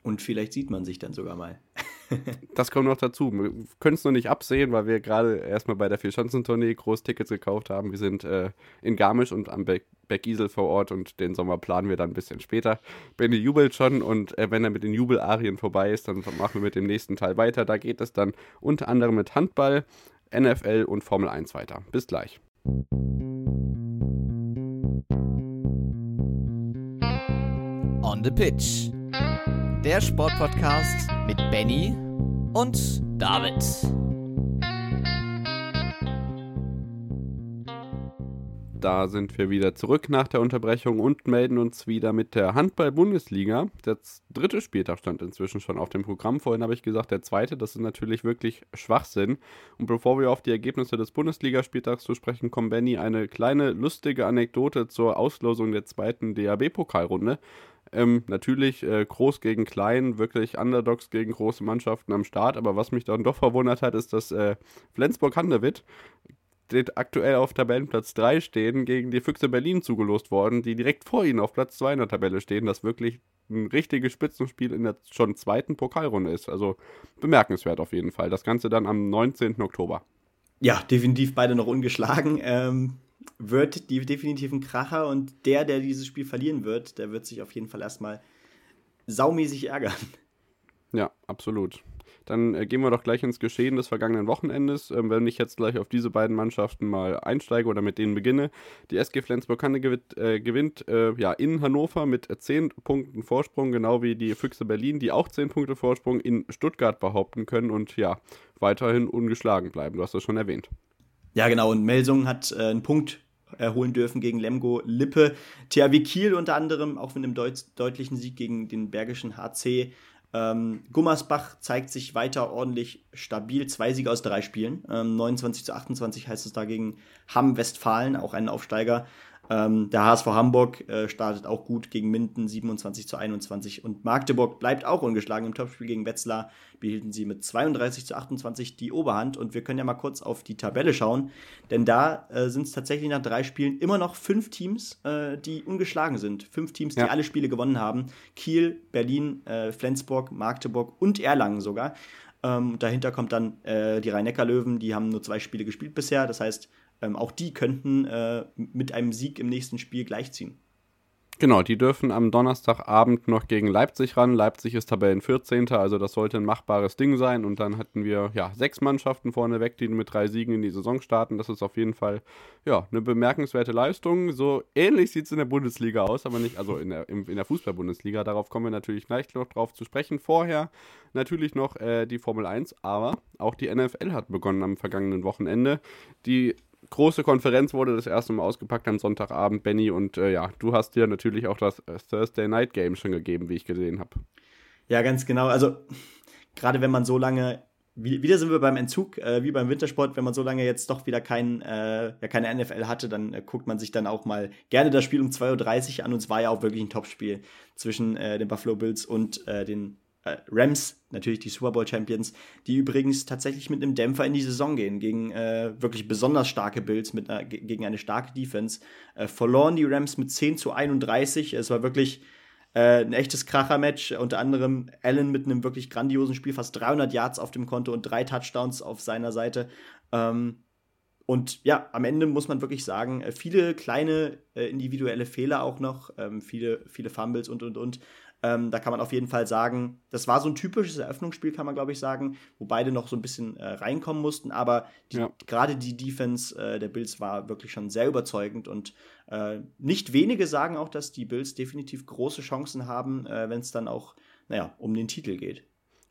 B: Und vielleicht sieht man sich dann sogar mal.
C: Das kommt noch dazu. Wir können es noch nicht absehen, weil wir gerade erstmal bei der Vierschanzentournee groß Tickets gekauft haben. Wir sind äh, in Garmisch und am Be Bergisel vor Ort und den Sommer planen wir dann ein bisschen später. Benny jubelt schon und äh, wenn er mit den Jubelarien vorbei ist, dann machen wir mit dem nächsten Teil weiter. Da geht es dann unter anderem mit Handball, NFL und Formel 1 weiter. Bis gleich.
A: On the Pitch der Sportpodcast mit Benny und David.
C: Da sind wir wieder zurück nach der Unterbrechung und melden uns wieder mit der Handball-Bundesliga. Der dritte Spieltag stand inzwischen schon auf dem Programm. Vorhin habe ich gesagt, der zweite. Das ist natürlich wirklich Schwachsinn. Und bevor wir auf die Ergebnisse des Bundesligaspieltags zu sprechen kommen, Benny, eine kleine lustige Anekdote zur Auslosung der zweiten DAB-Pokalrunde. Ähm, natürlich äh, groß gegen klein, wirklich Underdogs gegen große Mannschaften am Start. Aber was mich dann doch verwundert hat, ist, dass äh, Flensburg-Handewitt aktuell auf Tabellenplatz 3 stehen, gegen die Füchse Berlin zugelost worden, die direkt vor ihnen auf Platz 2 in der Tabelle stehen, das wirklich ein richtiges Spitzenspiel in der schon zweiten Pokalrunde ist. Also bemerkenswert auf jeden Fall. Das Ganze dann am 19. Oktober.
B: Ja, definitiv beide noch ungeschlagen. Ähm, wird die definitiv ein Kracher und der, der dieses Spiel verlieren wird, der wird sich auf jeden Fall erstmal saumäßig ärgern.
C: Ja, absolut. Dann äh, gehen wir doch gleich ins Geschehen des vergangenen Wochenendes. Ähm, wenn ich jetzt gleich auf diese beiden Mannschaften mal einsteige oder mit denen beginne. Die SG Flensburg-Hanne gewinnt, äh, gewinnt äh, ja, in Hannover mit 10 Punkten Vorsprung, genau wie die Füchse Berlin, die auch 10 Punkte Vorsprung in Stuttgart behaupten können und ja, weiterhin ungeschlagen bleiben. Du hast das schon erwähnt.
B: Ja, genau. Und Melsung hat äh, einen Punkt erholen dürfen gegen Lemgo Lippe. THW Kiel unter anderem, auch mit einem deut deutlichen Sieg gegen den Bergischen HC. Ähm, Gummersbach zeigt sich weiter ordentlich stabil. Zwei Siege aus drei Spielen. Ähm, 29 zu 28 heißt es da gegen Hamm Westfalen, auch einen Aufsteiger. Ähm, der HSV Hamburg äh, startet auch gut gegen Minden 27 zu 21 und Magdeburg bleibt auch ungeschlagen im Topspiel gegen Wetzlar. Behielten sie mit 32 zu 28 die Oberhand und wir können ja mal kurz auf die Tabelle schauen, denn da äh, sind es tatsächlich nach drei Spielen immer noch fünf Teams, äh, die ungeschlagen sind. Fünf Teams, die ja. alle Spiele gewonnen haben. Kiel, Berlin, äh, Flensburg, Magdeburg und Erlangen sogar. Ähm, dahinter kommt dann äh, die Rhein-Neckar-Löwen, die haben nur zwei Spiele gespielt bisher. Das heißt, ähm, auch die könnten äh, mit einem Sieg im nächsten Spiel gleichziehen.
C: Genau, die dürfen am Donnerstagabend noch gegen Leipzig ran. Leipzig ist Tabellen 14. Also das sollte ein machbares Ding sein. Und dann hatten wir ja sechs Mannschaften vorneweg, die mit drei Siegen in die Saison starten. Das ist auf jeden Fall ja eine bemerkenswerte Leistung. So ähnlich sieht es in der Bundesliga aus, aber nicht, also in der, in, der Fußball-Bundesliga. Darauf kommen wir natürlich gleich noch drauf zu sprechen. Vorher natürlich noch äh, die Formel 1, aber auch die NFL hat begonnen am vergangenen Wochenende. Die große Konferenz wurde das erste Mal ausgepackt am Sonntagabend, Benny. Und äh, ja, du hast dir natürlich auch das äh, Thursday Night Game schon gegeben, wie ich gesehen habe.
B: Ja, ganz genau. Also, gerade wenn man so lange, wieder sind wir beim Entzug, äh, wie beim Wintersport, wenn man so lange jetzt doch wieder kein, äh, ja, keine NFL hatte, dann äh, guckt man sich dann auch mal gerne das Spiel um 2.30 Uhr an. Und es war ja auch wirklich ein Topspiel zwischen äh, den Buffalo Bills und den äh, Rams, natürlich die Super Bowl Champions, die übrigens tatsächlich mit einem Dämpfer in die Saison gehen, gegen äh, wirklich besonders starke Bills, mit einer, gegen eine starke Defense. Äh, verloren die Rams mit 10 zu 31. Es war wirklich äh, ein echtes Kracher-Match. Unter anderem Allen mit einem wirklich grandiosen Spiel, fast 300 Yards auf dem Konto und drei Touchdowns auf seiner Seite. Ähm, und ja, am Ende muss man wirklich sagen, äh, viele kleine äh, individuelle Fehler auch noch, ähm, viele, viele Fumbles und und und. Ähm, da kann man auf jeden Fall sagen, das war so ein typisches Eröffnungsspiel, kann man glaube ich sagen, wo beide noch so ein bisschen äh, reinkommen mussten. Aber ja. gerade die Defense äh, der Bills war wirklich schon sehr überzeugend und äh, nicht wenige sagen auch, dass die Bills definitiv große Chancen haben, äh, wenn es dann auch, naja, um den Titel geht.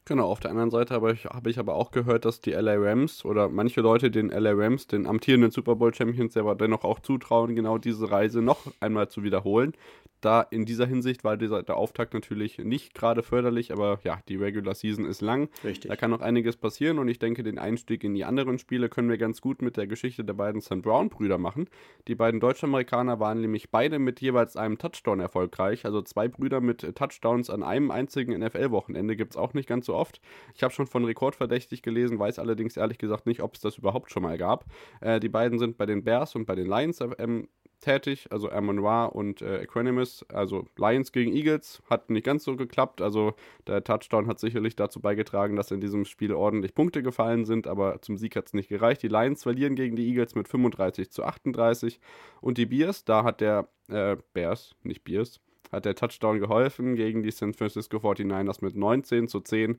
C: Genau, auf der anderen Seite habe ich, hab ich aber auch gehört, dass die LA Rams oder manche Leute den LA Rams, den amtierenden Super Bowl Champions, aber dennoch auch zutrauen, genau diese Reise noch einmal zu wiederholen da in dieser Hinsicht war dieser, der Auftakt natürlich nicht gerade förderlich, aber ja, die Regular Season ist lang. Richtig. Da kann noch einiges passieren und ich denke, den Einstieg in die anderen Spiele können wir ganz gut mit der Geschichte der beiden St. Brown-Brüder machen. Die beiden Deutschamerikaner waren nämlich beide mit jeweils einem Touchdown erfolgreich. Also zwei Brüder mit Touchdowns an einem einzigen NFL-Wochenende gibt es auch nicht ganz so oft. Ich habe schon von Rekordverdächtig gelesen, weiß allerdings ehrlich gesagt nicht, ob es das überhaupt schon mal gab. Äh, die beiden sind bei den Bears und bei den Lions ähm, tätig, also Amon-Ra und äh, Equanimus, also Lions gegen Eagles, hat nicht ganz so geklappt. Also der Touchdown hat sicherlich dazu beigetragen, dass in diesem Spiel ordentlich Punkte gefallen sind, aber zum Sieg hat es nicht gereicht. Die Lions verlieren gegen die Eagles mit 35 zu 38 und die Bears, da hat der äh, Bears, nicht Bears, hat der Touchdown geholfen gegen die San Francisco 49ers mit 19 zu 10.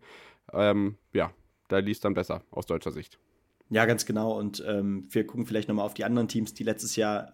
C: Ähm, ja, da lief es dann besser aus deutscher Sicht.
B: Ja, ganz genau. Und ähm, wir gucken vielleicht nochmal auf die anderen Teams, die letztes Jahr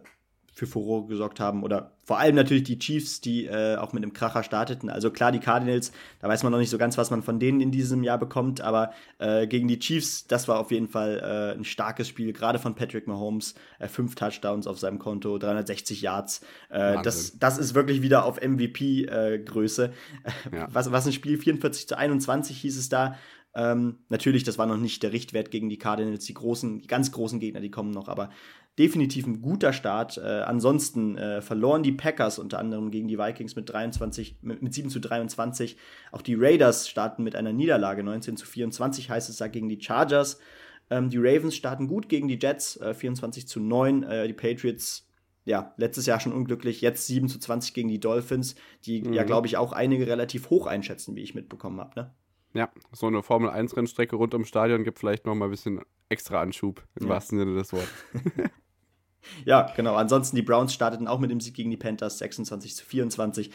B: für Furore gesorgt haben. Oder vor allem natürlich die Chiefs, die äh, auch mit einem Kracher starteten. Also klar, die Cardinals, da weiß man noch nicht so ganz, was man von denen in diesem Jahr bekommt, aber äh, gegen die Chiefs, das war auf jeden Fall äh, ein starkes Spiel, gerade von Patrick Mahomes. Äh, fünf Touchdowns auf seinem Konto, 360 Yards. Äh, das, das ist wirklich wieder auf MVP-Größe. Äh, ja. was, was ein Spiel 44 zu 21 hieß es da. Ähm, natürlich, das war noch nicht der Richtwert gegen die Cardinals, die großen, die ganz großen Gegner, die kommen noch, aber definitiv ein guter Start. Äh, ansonsten äh, verloren die Packers unter anderem gegen die Vikings mit 23, mit, mit 7 zu 23. Auch die Raiders starten mit einer Niederlage, 19 zu 24 heißt es da gegen die Chargers. Ähm, die Ravens starten gut gegen die Jets, äh, 24 zu 9. Äh, die Patriots, ja, letztes Jahr schon unglücklich, jetzt 7 zu 20 gegen die Dolphins, die mhm. ja, glaube ich, auch einige relativ hoch einschätzen, wie ich mitbekommen habe. Ne?
C: Ja, so eine Formel 1 Rennstrecke rund ums Stadion gibt vielleicht noch mal ein bisschen extra Anschub, im ja. wahrsten Sinne des Wortes.
B: Ja, genau. Ansonsten die Browns starteten auch mit dem Sieg gegen die Panthers 26 zu 24.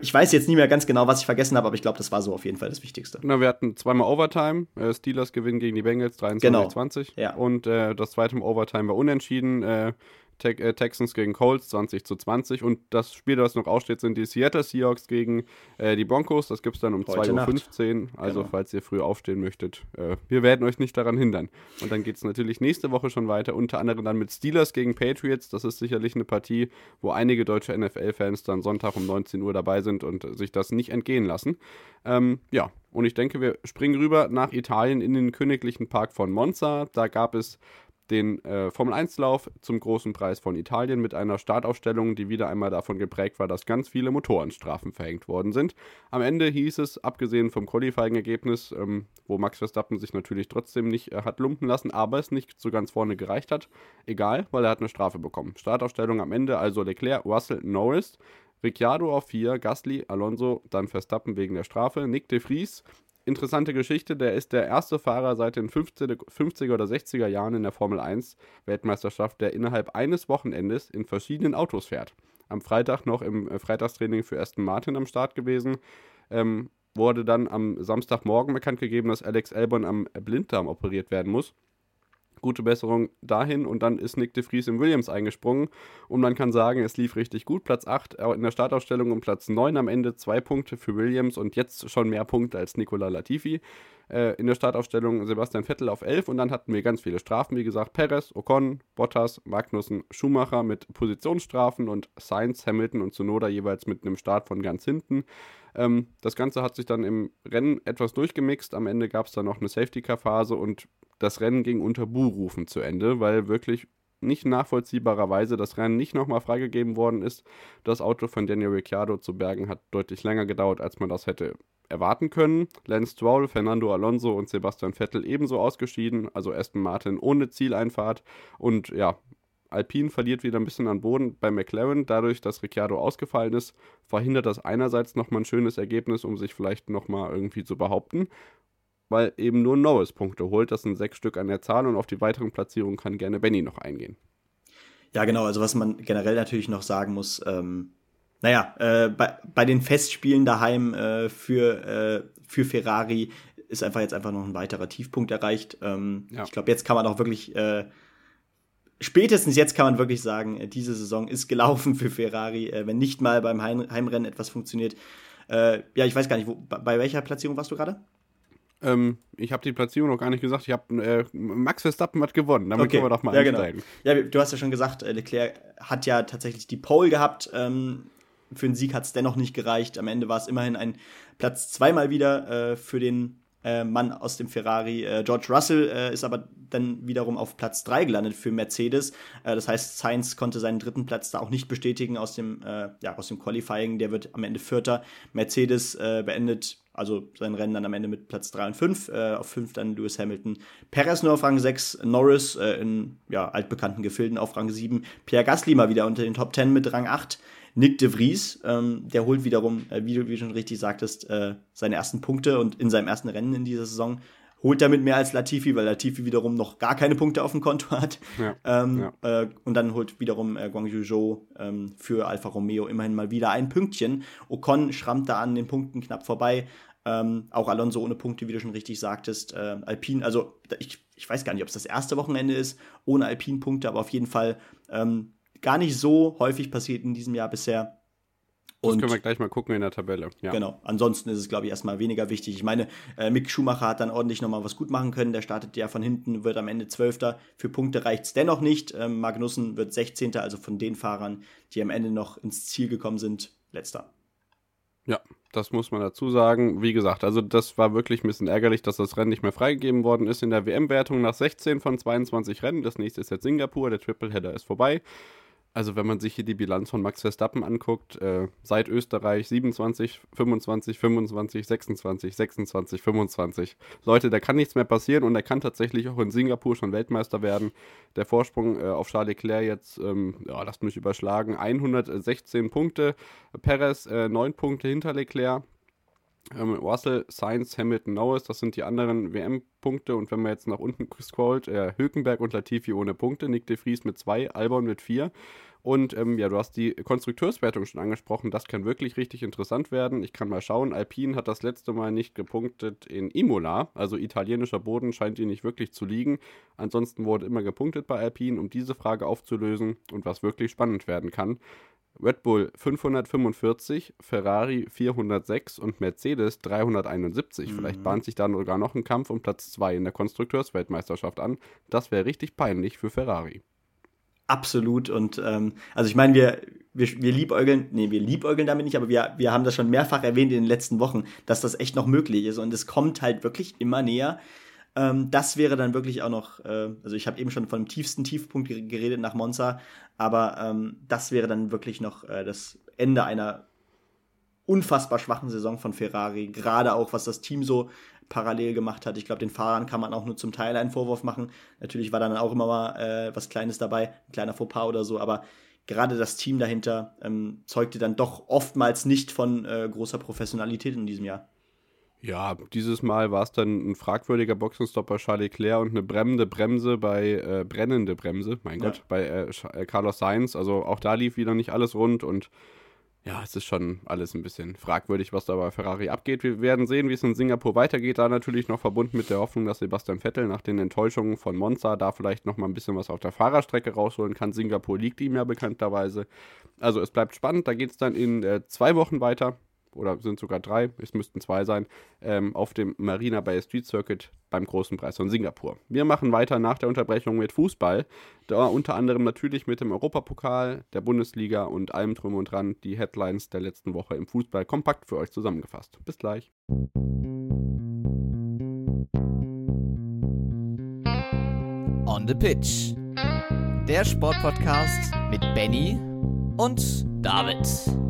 B: Ich weiß jetzt nicht mehr ganz genau, was ich vergessen habe, aber ich glaube, das war so auf jeden Fall das Wichtigste.
C: Na, wir hatten zweimal Overtime. Äh, Steelers gewinnen gegen die Bengals 23 genau. 20. Ja. Und äh, das zweite Mal Overtime war unentschieden. Äh, Te äh, Texans gegen Colts 20 zu 20. Und das Spiel, das noch aussteht, sind die Seattle Seahawks gegen äh, die Broncos. Das gibt es dann um 2.15 Uhr. Also, genau. falls ihr früh aufstehen möchtet, äh, wir werden euch nicht daran hindern. Und dann geht es natürlich nächste Woche schon weiter, unter anderem dann mit Steelers gegen Patriots. Das ist sicherlich eine Partie, wo einige deutsche NFL-Fans dann Sonntag um 19 Uhr dabei sind und sich das nicht entgehen lassen. Ähm, ja, und ich denke, wir springen rüber nach Italien in den königlichen Park von Monza. Da gab es den äh, Formel-1-Lauf zum großen Preis von Italien mit einer Startaufstellung, die wieder einmal davon geprägt war, dass ganz viele Motorenstrafen verhängt worden sind. Am Ende hieß es, abgesehen vom Qualifying-Ergebnis, ähm, wo Max Verstappen sich natürlich trotzdem nicht äh, hat lumpen lassen, aber es nicht so ganz vorne gereicht hat, egal, weil er hat eine Strafe bekommen. Startaufstellung am Ende also Leclerc, Russell, Norris, Ricciardo auf 4, Gasly, Alonso, dann Verstappen wegen der Strafe, Nick de Vries interessante Geschichte, der ist der erste Fahrer seit den 50er oder 60er Jahren in der Formel 1 Weltmeisterschaft, der innerhalb eines Wochenendes in verschiedenen Autos fährt. Am Freitag noch im äh, Freitagstraining für Aston Martin am Start gewesen. Ähm, wurde dann am Samstagmorgen bekannt gegeben, dass Alex Albon am Blinddarm operiert werden muss gute Besserung dahin und dann ist Nick de Vries im Williams eingesprungen und man kann sagen, es lief richtig gut. Platz 8 in der Startaufstellung und Platz 9 am Ende, zwei Punkte für Williams und jetzt schon mehr Punkte als Nicola Latifi. Äh, in der Startaufstellung Sebastian Vettel auf 11 und dann hatten wir ganz viele Strafen, wie gesagt, Perez, Ocon, Bottas, Magnussen, Schumacher mit Positionsstrafen und Sainz, Hamilton und Zunoda jeweils mit einem Start von ganz hinten. Ähm, das Ganze hat sich dann im Rennen etwas durchgemixt. Am Ende gab es dann noch eine Safety-Car-Phase und das Rennen ging unter Buhrufen zu Ende, weil wirklich nicht nachvollziehbarerweise das Rennen nicht nochmal freigegeben worden ist. Das Auto von Daniel Ricciardo zu bergen hat deutlich länger gedauert, als man das hätte erwarten können. Lance Stroll, Fernando Alonso und Sebastian Vettel ebenso ausgeschieden, also Aston Martin ohne Zieleinfahrt und ja, Alpine verliert wieder ein bisschen an Boden bei McLaren. Dadurch, dass Ricciardo ausgefallen ist, verhindert das einerseits nochmal ein schönes Ergebnis, um sich vielleicht nochmal irgendwie zu behaupten weil eben nur Norris Punkte holt. Das sind sechs Stück an der Zahl und auf die weiteren Platzierungen kann gerne Benny noch eingehen.
B: Ja, genau. Also was man generell natürlich noch sagen muss, ähm, naja, äh, bei, bei den Festspielen daheim äh, für, äh, für Ferrari ist einfach jetzt einfach noch ein weiterer Tiefpunkt erreicht. Ähm, ja. Ich glaube, jetzt kann man auch wirklich, äh, spätestens jetzt kann man wirklich sagen, äh, diese Saison ist gelaufen für Ferrari, äh, wenn nicht mal beim Heim Heimrennen etwas funktioniert. Äh, ja, ich weiß gar nicht, wo, bei welcher Platzierung warst du gerade?
C: Ähm, ich habe die Platzierung noch gar nicht gesagt. Ich habe äh, Max Verstappen hat gewonnen. Damit
B: okay.
C: können wir doch mal
B: ja, genau. einsteigen. Genau. Ja, du hast ja schon gesagt, äh, Leclerc hat ja tatsächlich die Pole gehabt. Ähm, für den Sieg hat es dennoch nicht gereicht. Am Ende war es immerhin ein Platz zweimal wieder äh, für den äh, Mann aus dem Ferrari. Äh, George Russell äh, ist aber dann wiederum auf Platz 3 gelandet für Mercedes. Äh, das heißt, Sainz konnte seinen dritten Platz da auch nicht bestätigen aus dem, äh, ja, aus dem Qualifying. Der wird am Ende Vierter. Mercedes äh, beendet also sein Rennen dann am Ende mit Platz 3 und 5. auf 5 dann Lewis Hamilton. Perez nur auf Rang 6, Norris in ja, altbekannten Gefilden auf Rang 7. Pierre Gasly mal wieder unter den Top 10 mit Rang 8. Nick de Vries, ähm, der holt wiederum, äh, wie, du, wie du schon richtig sagtest, äh, seine ersten Punkte und in seinem ersten Rennen in dieser Saison holt damit mehr als Latifi, weil Latifi wiederum noch gar keine Punkte auf dem Konto hat. Ja, ähm, ja. Äh, und dann holt wiederum äh, Guangzhou Zhou ähm, für Alfa Romeo immerhin mal wieder ein Pünktchen. Ocon schrammt da an den Punkten knapp vorbei. Ähm, auch Alonso ohne Punkte, wie du schon richtig sagtest. Äh, Alpine, also ich, ich weiß gar nicht, ob es das erste Wochenende ist, ohne Alpine-Punkte, aber auf jeden Fall ähm, gar nicht so häufig passiert in diesem Jahr bisher.
C: Und das können wir gleich mal gucken in der Tabelle.
B: Ja. Genau. Ansonsten ist es, glaube ich, erstmal weniger wichtig. Ich meine, äh, Mick Schumacher hat dann ordentlich nochmal was gut machen können. Der startet ja von hinten, wird am Ende Zwölfter. Für Punkte reicht es dennoch nicht. Ähm, Magnussen wird 16. Also von den Fahrern, die am Ende noch ins Ziel gekommen sind, letzter.
C: Ja, das muss man dazu sagen. Wie gesagt, also das war wirklich ein bisschen ärgerlich, dass das Rennen nicht mehr freigegeben worden ist in der WM-Wertung nach 16 von 22 Rennen. Das nächste ist jetzt Singapur, der Tripleheader ist vorbei. Also wenn man sich hier die Bilanz von Max Verstappen anguckt, äh, seit Österreich 27, 25, 25, 26, 26, 25. Leute, da kann nichts mehr passieren und er kann tatsächlich auch in Singapur schon Weltmeister werden. Der Vorsprung äh, auf Charles Leclerc jetzt, ähm, ja, lasst mich überschlagen, 116 Punkte. Perez äh, 9 Punkte hinter Leclerc. Ähm, Russell, Sainz, Hamilton, Norris, das sind die anderen WM-Punkte. Und wenn man jetzt nach unten scrollt, äh, Hülkenberg und Latifi ohne Punkte, Nick de Vries mit zwei, Albon mit vier. Und ähm, ja, du hast die Konstrukteurswertung schon angesprochen. Das kann wirklich richtig interessant werden. Ich kann mal schauen. Alpine hat das letzte Mal nicht gepunktet in Imola. Also italienischer Boden scheint ihnen nicht wirklich zu liegen. Ansonsten wurde immer gepunktet bei Alpine, um diese Frage aufzulösen und was wirklich spannend werden kann. Red Bull 545, Ferrari 406 und Mercedes 371. Mhm. Vielleicht bahnt sich dann sogar noch ein Kampf um Platz 2 in der Konstrukteursweltmeisterschaft an. Das wäre richtig peinlich für Ferrari.
B: Absolut. Und ähm, also ich meine, wir, wir, wir liebäugeln, nee, wir liebäugeln damit nicht, aber wir, wir haben das schon mehrfach erwähnt in den letzten Wochen, dass das echt noch möglich ist. Und es kommt halt wirklich immer näher. Ähm, das wäre dann wirklich auch noch, äh, also ich habe eben schon von dem tiefsten Tiefpunkt geredet nach Monza, aber ähm, das wäre dann wirklich noch äh, das Ende einer unfassbar schwachen Saison von Ferrari, gerade auch was das Team so parallel gemacht hat. Ich glaube, den Fahrern kann man auch nur zum Teil einen Vorwurf machen. Natürlich war dann auch immer mal äh, was Kleines dabei, ein kleiner Fauxpas oder so, aber gerade das Team dahinter ähm, zeugte dann doch oftmals nicht von äh, großer Professionalität in diesem Jahr.
C: Ja, dieses Mal war es dann ein fragwürdiger Boxenstopp bei Charles Leclerc und eine brennende Bremse bei, äh, brennende Bremse, mein ja. Gott, bei äh, äh, Carlos Sainz. Also auch da lief wieder nicht alles rund und ja, es ist schon alles ein bisschen fragwürdig, was da bei Ferrari abgeht. Wir werden sehen, wie es in Singapur weitergeht. Da natürlich noch verbunden mit der Hoffnung, dass Sebastian Vettel nach den Enttäuschungen von Monza da vielleicht noch mal ein bisschen was auf der Fahrerstrecke rausholen kann. Singapur liegt ihm ja bekannterweise. Also es bleibt spannend. Da geht es dann in äh, zwei Wochen weiter oder sind sogar drei, es müssten zwei sein, ähm, auf dem Marina Bay Street Circuit beim Großen Preis von Singapur. Wir machen weiter nach der Unterbrechung mit Fußball, da unter anderem natürlich mit dem Europapokal, der Bundesliga und allem drum und dran die Headlines der letzten Woche im Fußball kompakt für euch zusammengefasst. Bis gleich.
A: On the Pitch. Der Sportpodcast mit Benny und David.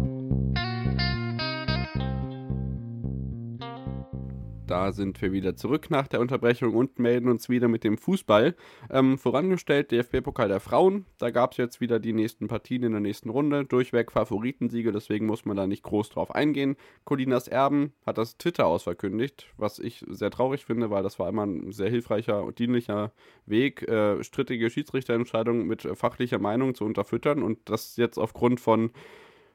C: Da sind wir wieder zurück nach der Unterbrechung und melden uns wieder mit dem Fußball. Ähm, vorangestellt DFB-Pokal der Frauen. Da gab es jetzt wieder die nächsten Partien in der nächsten Runde. Durchweg Favoritensiege, deswegen muss man da nicht groß drauf eingehen. Colinas Erben hat das Twitter ausverkündigt, was ich sehr traurig finde, weil das war immer ein sehr hilfreicher und dienlicher Weg, äh, strittige Schiedsrichterentscheidungen mit fachlicher Meinung zu unterfüttern und das jetzt aufgrund von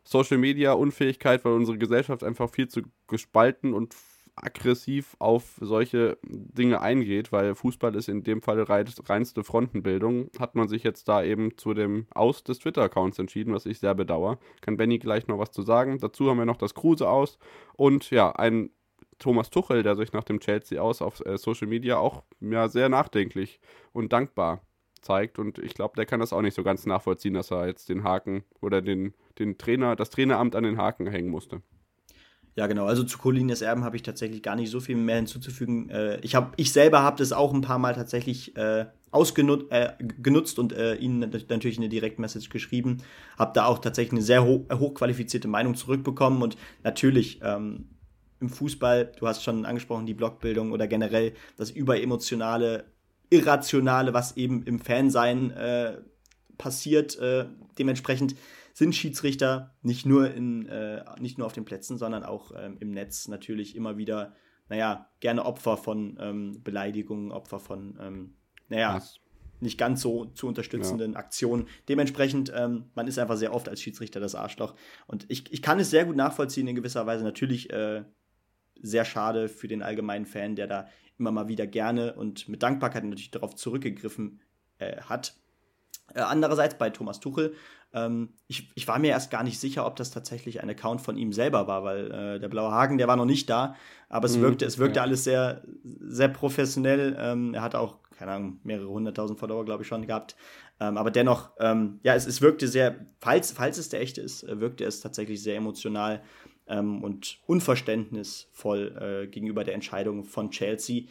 C: Social Media Unfähigkeit, weil unsere Gesellschaft einfach viel zu gespalten und aggressiv auf solche Dinge eingeht, weil Fußball ist in dem Fall reinste Frontenbildung, hat man sich jetzt da eben zu dem Aus des Twitter-Accounts entschieden, was ich sehr bedauere. Kann Benny gleich noch was zu sagen. Dazu haben wir noch das Kruse aus und ja, ein Thomas Tuchel, der sich nach dem Chelsea aus auf äh, Social Media auch ja, sehr nachdenklich und dankbar zeigt. Und ich glaube, der kann das auch nicht so ganz nachvollziehen, dass er jetzt den Haken oder den, den Trainer, das Traineramt an den Haken hängen musste.
B: Ja, genau. Also zu Colines Erben habe ich tatsächlich gar nicht so viel mehr hinzuzufügen. Äh, ich, hab, ich selber habe das auch ein paar Mal tatsächlich äh, ausgenutzt äh, genutzt und äh, ihnen natürlich eine Direktmessage geschrieben. Habe da auch tatsächlich eine sehr ho hochqualifizierte Meinung zurückbekommen. Und natürlich ähm, im Fußball, du hast schon angesprochen, die Blockbildung oder generell das überemotionale, irrationale, was eben im Fansein äh, passiert. Äh, dementsprechend sind Schiedsrichter nicht nur, in, äh, nicht nur auf den Plätzen, sondern auch ähm, im Netz natürlich immer wieder, naja, gerne Opfer von ähm, Beleidigungen, Opfer von, ähm, naja, Was? nicht ganz so zu unterstützenden ja. Aktionen. Dementsprechend, ähm, man ist einfach sehr oft als Schiedsrichter das Arschloch. Und ich, ich kann es sehr gut nachvollziehen in gewisser Weise. Natürlich äh, sehr schade für den allgemeinen Fan, der da immer mal wieder gerne und mit Dankbarkeit natürlich darauf zurückgegriffen äh, hat. Äh, andererseits bei Thomas Tuchel ähm, ich, ich war mir erst gar nicht sicher, ob das tatsächlich ein Account von ihm selber war, weil äh, der blaue Haken, der war noch nicht da, aber es mhm, wirkte, es wirkte ja. alles sehr, sehr professionell. Ähm, er hatte auch, keine Ahnung, mehrere hunderttausend Follower, glaube ich, schon gehabt. Ähm, aber dennoch, ähm, ja, es, es wirkte sehr, falls, falls es der echte ist, äh, wirkte es tatsächlich sehr emotional ähm, und unverständnisvoll äh, gegenüber der Entscheidung von Chelsea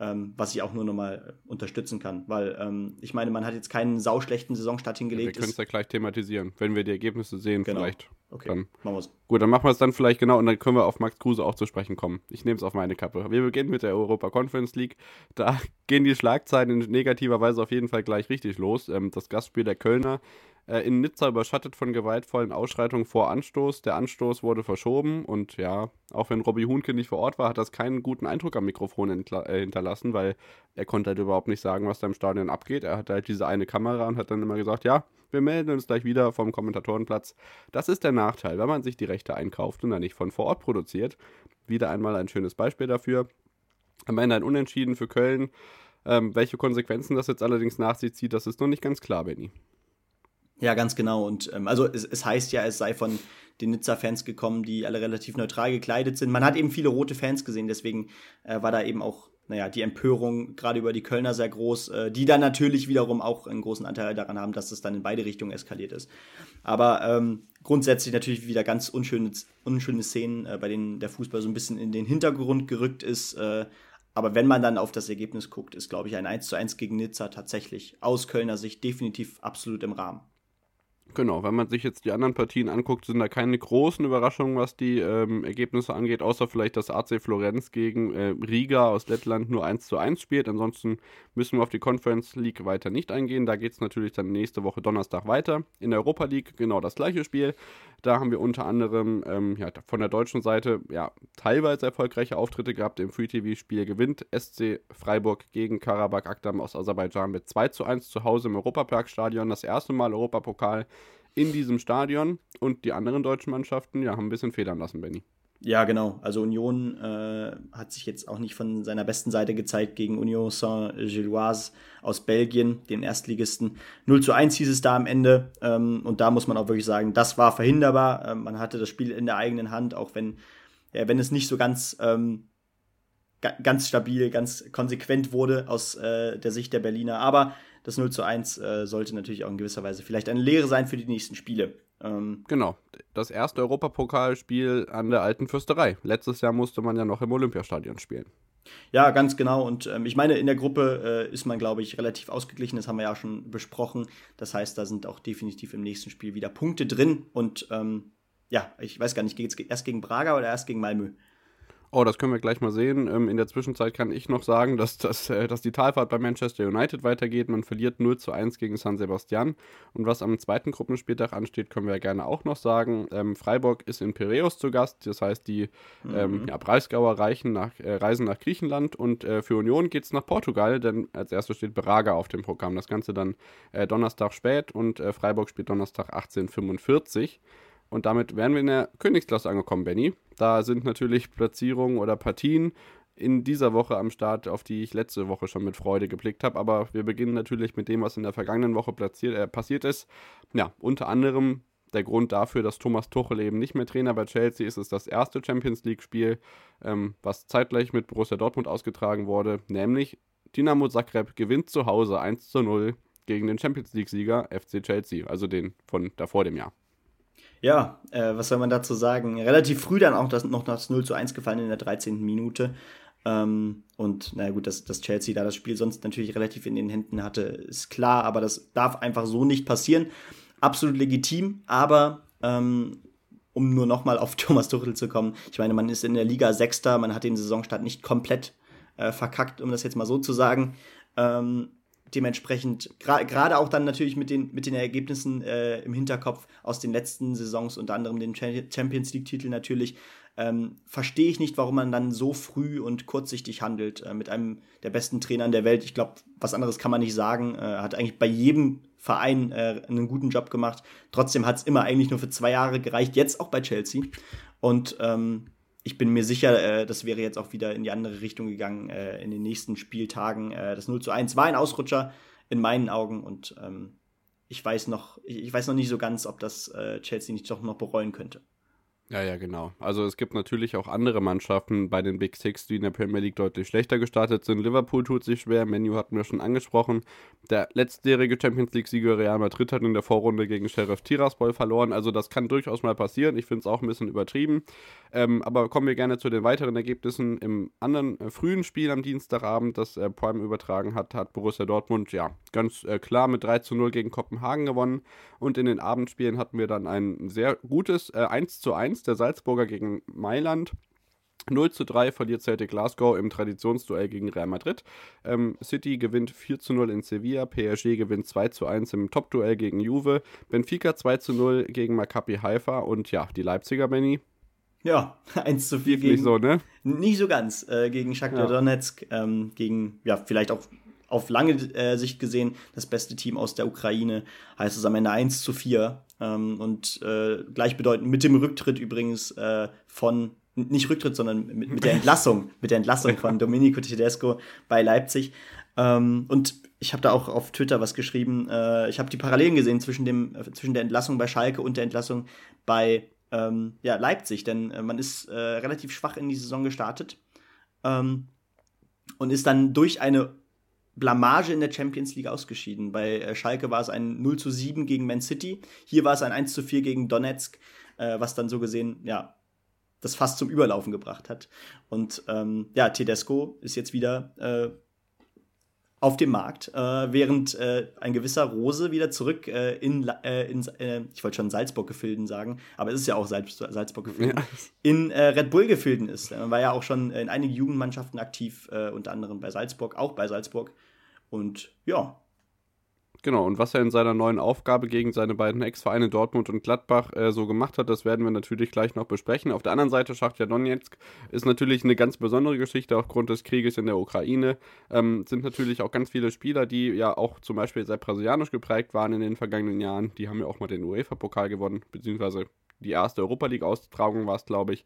B: ähm, was ich auch nur nochmal äh, unterstützen kann. Weil ähm, ich meine, man hat jetzt keinen sauschlechten Saisonstart hingelegt.
C: Ja, wir können es ja gleich thematisieren, wenn wir die Ergebnisse sehen, genau. vielleicht.
B: Okay,
C: dann. machen wir es. Gut, dann machen wir es dann vielleicht genau und dann können wir auf Max Kruse auch zu sprechen kommen. Ich nehme es auf meine Kappe. Wir beginnen mit der Europa Conference League. Da gehen die Schlagzeilen in negativer Weise auf jeden Fall gleich richtig los. Ähm, das Gastspiel der Kölner äh, in Nizza überschattet von gewaltvollen Ausschreitungen vor Anstoß. Der Anstoß wurde verschoben und ja, auch wenn Robbie Huhnke nicht vor Ort war, hat das keinen guten Eindruck am Mikrofon äh, hinterlassen, weil er konnte halt überhaupt nicht sagen, was da im Stadion abgeht. Er hatte halt diese eine Kamera und hat dann immer gesagt, ja, wir melden uns gleich wieder vom Kommentatorenplatz. Das ist der Nachteil, wenn man sich die Rechte einkauft und dann nicht von vor Ort produziert. Wieder einmal ein schönes Beispiel dafür. Am Ende ein Unentschieden für Köln. Ähm, welche Konsequenzen das jetzt allerdings nach sich zieht, das ist noch nicht ganz klar, Benny.
B: Ja, ganz genau. Und ähm, also es, es heißt ja, es sei von den Nizza-Fans gekommen, die alle relativ neutral gekleidet sind. Man hat eben viele rote Fans gesehen, deswegen äh, war da eben auch, naja, die Empörung gerade über die Kölner sehr groß, äh, die dann natürlich wiederum auch einen großen Anteil daran haben, dass es dann in beide Richtungen eskaliert ist. Aber ähm, grundsätzlich natürlich wieder ganz unschöne, unschöne Szenen, äh, bei denen der Fußball so ein bisschen in den Hintergrund gerückt ist. Äh, aber wenn man dann auf das Ergebnis guckt, ist, glaube ich, ein 1 zu 1 gegen Nizza tatsächlich aus Kölner Sicht definitiv absolut im Rahmen.
C: Genau, wenn man sich jetzt die anderen Partien anguckt, sind da keine großen Überraschungen, was die ähm, Ergebnisse angeht, außer vielleicht, dass AC Florenz gegen äh, Riga aus Lettland nur 1 zu 1 spielt. Ansonsten müssen wir auf die Conference League weiter nicht eingehen. Da geht es natürlich dann nächste Woche Donnerstag weiter. In der Europa League genau das gleiche Spiel. Da haben wir unter anderem ähm, ja, von der deutschen Seite ja, teilweise erfolgreiche Auftritte gehabt. Im Free-TV-Spiel gewinnt SC Freiburg gegen Karabakh Akdam aus Aserbaidschan mit 2 zu 1 zu Hause im Europaparkstadion. Das erste Mal Europapokal in diesem Stadion. Und die anderen deutschen Mannschaften ja, haben ein bisschen federn lassen, Benny.
B: Ja, genau. Also Union äh, hat sich jetzt auch nicht von seiner besten Seite gezeigt gegen Union Saint-Gilloise aus Belgien, den Erstligisten. 0 zu 1 hieß es da am Ende. Ähm, und da muss man auch wirklich sagen, das war verhinderbar. Ähm, man hatte das Spiel in der eigenen Hand, auch wenn, ja, wenn es nicht so ganz, ähm, ganz stabil, ganz konsequent wurde aus äh, der Sicht der Berliner. Aber das 0 zu 1 äh, sollte natürlich auch in gewisser Weise vielleicht eine Lehre sein für die nächsten Spiele.
C: Ähm, genau, das erste Europapokalspiel an der alten Fürsterei. Letztes Jahr musste man ja noch im Olympiastadion spielen.
B: Ja, ganz genau. Und ähm, ich meine, in der Gruppe äh, ist man, glaube ich, relativ ausgeglichen. Das haben wir ja schon besprochen. Das heißt, da sind auch definitiv im nächsten Spiel wieder Punkte drin. Und ähm, ja, ich weiß gar nicht, geht es erst gegen Braga oder erst gegen Malmö?
C: Oh, das können wir gleich mal sehen. Ähm, in der Zwischenzeit kann ich noch sagen, dass, dass, äh, dass die Talfahrt bei Manchester United weitergeht. Man verliert 0 zu 1 gegen San Sebastian. Und was am zweiten Gruppenspieltag ansteht, können wir ja gerne auch noch sagen. Ähm, Freiburg ist in Piräus zu Gast. Das heißt, die ähm, mhm. ähm, ja, Breisgauer reichen nach, äh, reisen nach Griechenland. Und äh, für Union geht es nach Portugal, denn als erstes steht Braga auf dem Programm. Das Ganze dann äh, Donnerstag spät und äh, Freiburg spielt Donnerstag 18.45 und damit wären wir in der Königsklasse angekommen, Benny. Da sind natürlich Platzierungen oder Partien in dieser Woche am Start, auf die ich letzte Woche schon mit Freude geblickt habe. Aber wir beginnen natürlich mit dem, was in der vergangenen Woche platziert, äh, passiert ist. Ja, unter anderem der Grund dafür, dass Thomas Tuchel eben nicht mehr Trainer bei Chelsea ist, ist das erste Champions League-Spiel, ähm, was zeitgleich mit Borussia Dortmund ausgetragen wurde, nämlich Dinamo Zagreb gewinnt zu Hause 1 zu 0 gegen den Champions League-Sieger FC Chelsea, also den von davor dem Jahr.
B: Ja, äh, was soll man dazu sagen? Relativ früh dann auch das, noch das 0 zu 1 gefallen in der 13. Minute. Ähm, und naja gut, dass, dass Chelsea da das Spiel sonst natürlich relativ in den Händen hatte, ist klar, aber das darf einfach so nicht passieren. Absolut legitim, aber ähm, um nur nochmal auf Thomas Tuchel zu kommen, ich meine, man ist in der Liga Sechster, man hat den Saisonstart nicht komplett äh, verkackt, um das jetzt mal so zu sagen. Ähm, dementsprechend, gerade gra auch dann natürlich mit den, mit den Ergebnissen äh, im Hinterkopf aus den letzten Saisons, unter anderem den Champions League-Titel natürlich, ähm, verstehe ich nicht, warum man dann so früh und kurzsichtig handelt äh, mit einem der besten Trainer der Welt. Ich glaube, was anderes kann man nicht sagen. Äh, hat eigentlich bei jedem Verein äh, einen guten Job gemacht. Trotzdem hat es immer eigentlich nur für zwei Jahre gereicht, jetzt auch bei Chelsea. Und ähm, ich bin mir sicher, äh, das wäre jetzt auch wieder in die andere Richtung gegangen äh, in den nächsten Spieltagen. Äh, das 0 zu 1 war ein Ausrutscher in meinen Augen und ähm, ich weiß noch, ich weiß noch nicht so ganz, ob das äh, Chelsea nicht doch noch bereuen könnte.
C: Ja, ja, genau. Also es gibt natürlich auch andere Mannschaften bei den Big Six, die in der Premier League deutlich schlechter gestartet sind. Liverpool tut sich schwer, Menu hatten wir schon angesprochen. Der letztjährige Champions League-Sieger Real Madrid hat in der Vorrunde gegen Sheriff Tiraspol verloren. Also das kann durchaus mal passieren. Ich finde es auch ein bisschen übertrieben. Ähm, aber kommen wir gerne zu den weiteren Ergebnissen. Im anderen äh, frühen Spiel am Dienstagabend, das äh, Prime übertragen hat, hat Borussia Dortmund ja ganz äh, klar mit 3 zu 0 gegen Kopenhagen gewonnen. Und in den Abendspielen hatten wir dann ein sehr gutes äh, 1 zu 1 der Salzburger gegen Mailand. 0 zu 3 verliert Celtic Glasgow im Traditionsduell gegen Real Madrid. Ähm, City gewinnt 4 zu 0 in Sevilla. PSG gewinnt 2 zu 1 im Topduell gegen Juve. Benfica 2 zu 0 gegen Maccabi Haifa. Und ja, die Leipziger, Benny.
B: Ja, 1 zu 4 gegen.
C: Nicht so, ne?
B: Nicht so ganz. Äh, gegen Shakhtar ja. Donetsk. Ähm, gegen, ja, vielleicht auch auf lange äh, Sicht gesehen das beste Team aus der Ukraine. Heißt es am Ende 1 zu 4. Ähm, und äh, gleichbedeutend mit dem Rücktritt übrigens äh, von, nicht Rücktritt, sondern mit, mit der Entlassung, mit der Entlassung von Domenico Tedesco bei Leipzig. Ähm, und ich habe da auch auf Twitter was geschrieben. Äh, ich habe die Parallelen gesehen zwischen, dem, äh, zwischen der Entlassung bei Schalke und der Entlassung bei ähm, ja, Leipzig, denn äh, man ist äh, relativ schwach in die Saison gestartet ähm, und ist dann durch eine Blamage in der Champions League ausgeschieden. Bei äh, Schalke war es ein 0 zu 7 gegen Man City. Hier war es ein 1 zu 4 gegen Donetsk, äh, was dann so gesehen, ja, das fast zum Überlaufen gebracht hat. Und ähm, ja, Tedesco ist jetzt wieder äh, auf dem Markt, äh, während äh, ein gewisser Rose wieder zurück äh, in, äh, in ich wollte schon Salzburg-Gefilden sagen, aber es ist ja auch Salz, Salzburg-Gefilden, ja. in Red Bull-Gefilden ist. Er war ja auch schon in einigen Jugendmannschaften aktiv, unter anderem bei Salzburg, auch bei Salzburg. Und ja,
C: Genau, und was er in seiner neuen Aufgabe gegen seine beiden Ex-Vereine Dortmund und Gladbach äh, so gemacht hat, das werden wir natürlich gleich noch besprechen. Auf der anderen Seite, Schachtja Donetsk ist natürlich eine ganz besondere Geschichte aufgrund des Krieges in der Ukraine. Ähm, sind natürlich auch ganz viele Spieler, die ja auch zum Beispiel sehr brasilianisch geprägt waren in den vergangenen Jahren. Die haben ja auch mal den UEFA-Pokal gewonnen, beziehungsweise die erste Europa League-Austragung war es, glaube ich.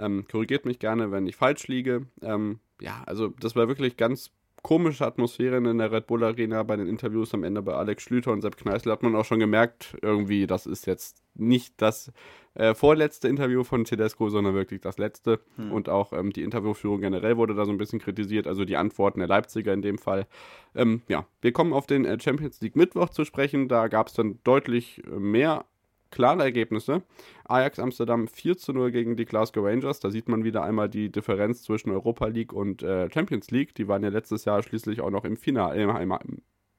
C: Ähm, korrigiert mich gerne, wenn ich falsch liege. Ähm, ja, also das war wirklich ganz komische Atmosphäre in der Red Bull Arena bei den Interviews am Ende bei Alex Schlüter und Sepp Kneißl hat man auch schon gemerkt, irgendwie, das ist jetzt nicht das äh, vorletzte Interview von Tedesco, sondern wirklich das letzte. Hm. Und auch ähm, die Interviewführung generell wurde da so ein bisschen kritisiert, also die Antworten der Leipziger in dem Fall. Ähm, ja, wir kommen auf den äh, Champions League Mittwoch zu sprechen. Da gab es dann deutlich äh, mehr klare Ergebnisse. Ajax Amsterdam 4 zu 0 gegen die Glasgow Rangers. Da sieht man wieder einmal die Differenz zwischen Europa League und äh, Champions League. Die waren ja letztes Jahr schließlich auch noch im Finale. Äh,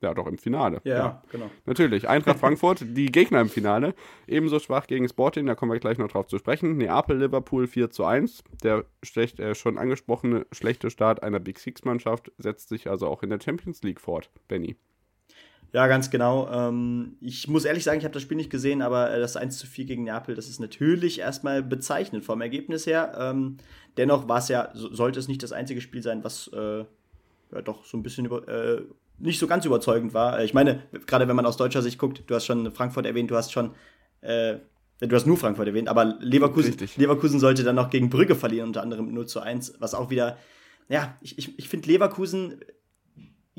C: ja, doch im Finale.
B: Ja, ja, genau.
C: Natürlich. Eintracht Frankfurt, die Gegner im Finale. Ebenso schwach gegen Sporting, da kommen wir gleich noch drauf zu sprechen. Neapel, Liverpool 4 zu 1. Der schlecht, äh, schon angesprochene schlechte Start einer Big Six-Mannschaft setzt sich also auch in der Champions League fort, Benny.
B: Ja, ganz genau. Ähm, ich muss ehrlich sagen, ich habe das Spiel nicht gesehen, aber äh, das 1 zu 4 gegen Neapel, das ist natürlich erstmal bezeichnend vom Ergebnis her. Ähm, dennoch war es ja, so, sollte es nicht das einzige Spiel sein, was äh, ja, doch so ein bisschen über, äh, nicht so ganz überzeugend war. Äh, ich meine, gerade wenn man aus deutscher Sicht guckt, du hast schon Frankfurt erwähnt, du hast schon äh, Du hast nur Frankfurt erwähnt, aber Leverkusen, Leverkusen sollte dann noch gegen Brügge verlieren, unter anderem 0 zu 1, was auch wieder, ja, ich, ich, ich finde Leverkusen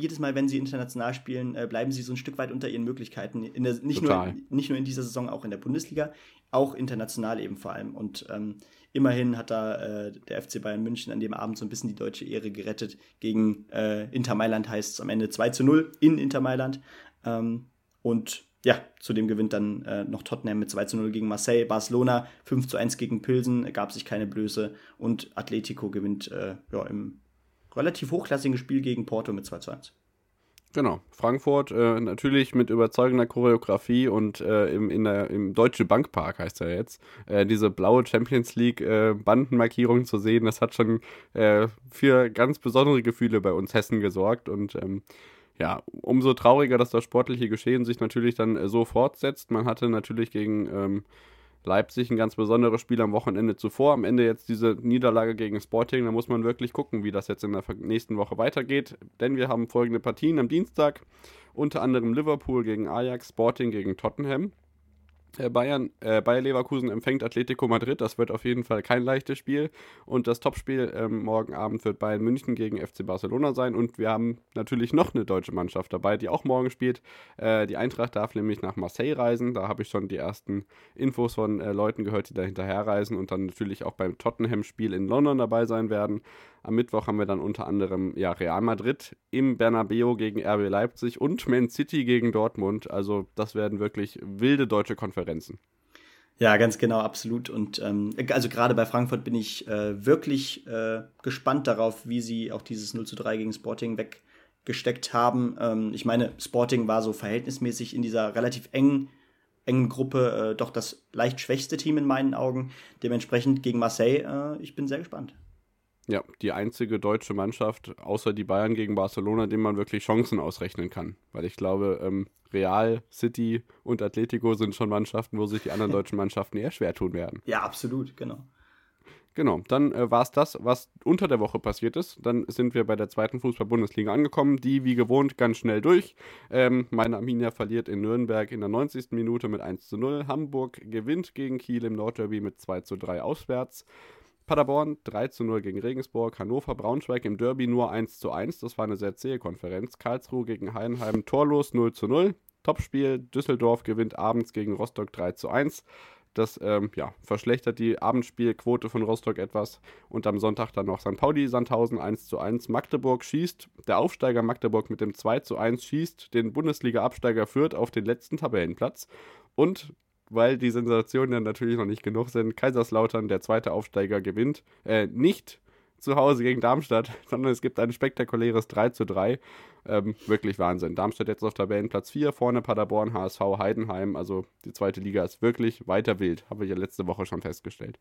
B: jedes Mal, wenn sie international spielen, äh, bleiben sie so ein Stück weit unter ihren Möglichkeiten. Der, nicht, nur, nicht nur in dieser Saison, auch in der Bundesliga, auch international eben vor allem. Und ähm, immerhin hat da äh, der FC Bayern München an dem Abend so ein bisschen die deutsche Ehre gerettet. Gegen äh, Inter Mailand heißt es am Ende 2 zu 0 in Inter Mailand. Ähm, und ja, zudem gewinnt dann äh, noch Tottenham mit 2 zu 0 gegen Marseille. Barcelona 5 zu 1 gegen Pilsen, gab sich keine Blöße. Und Atletico gewinnt äh, ja, im relativ hochklassigen Spiel gegen Porto mit 2 zu 1.
C: Genau, Frankfurt äh, natürlich mit überzeugender Choreografie und äh, im, in der, im Deutsche Bankpark heißt er jetzt, äh, diese blaue Champions League äh, Bandenmarkierung zu sehen, das hat schon äh, für ganz besondere Gefühle bei uns Hessen gesorgt und ähm, ja, umso trauriger, dass das sportliche Geschehen sich natürlich dann äh, so fortsetzt. Man hatte natürlich gegen ähm, Leipzig ein ganz besonderes Spiel am Wochenende zuvor. Am Ende jetzt diese Niederlage gegen Sporting. Da muss man wirklich gucken, wie das jetzt in der nächsten Woche weitergeht. Denn wir haben folgende Partien am Dienstag. Unter anderem Liverpool gegen Ajax, Sporting gegen Tottenham. Äh, Bayern, äh, Bayer Leverkusen empfängt Atletico Madrid. Das wird auf jeden Fall kein leichtes Spiel. Und das Topspiel ähm, morgen Abend wird Bayern München gegen FC Barcelona sein. Und wir haben natürlich noch eine deutsche Mannschaft dabei, die auch morgen spielt. Äh, die Eintracht darf nämlich nach Marseille reisen. Da habe ich schon die ersten Infos von äh, Leuten gehört, die da hinterher reisen und dann natürlich auch beim Tottenham-Spiel in London dabei sein werden. Am Mittwoch haben wir dann unter anderem ja, Real Madrid im Bernabeu gegen RB Leipzig und Man City gegen Dortmund. Also das werden wirklich wilde deutsche Konferenzen.
B: Ja, ganz genau, absolut. Und ähm, also gerade bei Frankfurt bin ich äh, wirklich äh, gespannt darauf, wie sie auch dieses 0 zu 3 gegen Sporting weggesteckt haben. Ähm, ich meine, Sporting war so verhältnismäßig in dieser relativ engen engen Gruppe äh, doch das leicht schwächste Team in meinen Augen. Dementsprechend gegen Marseille, äh, ich bin sehr gespannt.
C: Ja, die einzige deutsche Mannschaft, außer die Bayern gegen Barcelona, dem man wirklich Chancen ausrechnen kann. Weil ich glaube, ähm, Real, City und Atletico sind schon Mannschaften, wo sich die anderen deutschen Mannschaften eher schwer tun werden.
B: Ja, absolut, genau.
C: Genau, dann äh, war es das, was unter der Woche passiert ist. Dann sind wir bei der zweiten Fußball-Bundesliga angekommen, die wie gewohnt ganz schnell durch. Ähm, meine Arminia verliert in Nürnberg in der 90. Minute mit 1 zu 0. Hamburg gewinnt gegen Kiel im Nordderby mit 2 zu 3 auswärts. Paderborn 3 zu 0 gegen Regensburg, Hannover, Braunschweig im Derby nur 1 zu 1. Das war eine sehr zähe Konferenz. Karlsruhe gegen Heidenheim torlos 0 zu 0. Topspiel, Düsseldorf gewinnt abends gegen Rostock 3 zu 1. Das ähm, ja, verschlechtert die Abendspielquote von Rostock etwas. Und am Sonntag dann noch St. Pauli, Sandhausen 1 zu 1. Magdeburg schießt, der Aufsteiger Magdeburg mit dem 2 zu 1 schießt den Bundesliga-Absteiger Fürth auf den letzten Tabellenplatz. Und weil die Sensationen dann natürlich noch nicht genug sind. Kaiserslautern, der zweite Aufsteiger, gewinnt. Äh, nicht zu Hause gegen Darmstadt, sondern es gibt ein spektakuläres 3 zu 3. Ähm, wirklich Wahnsinn. Darmstadt jetzt auf Tabellenplatz 4, vorne Paderborn, HSV, Heidenheim. Also die zweite Liga ist wirklich weiter wild, habe ich ja letzte Woche schon festgestellt.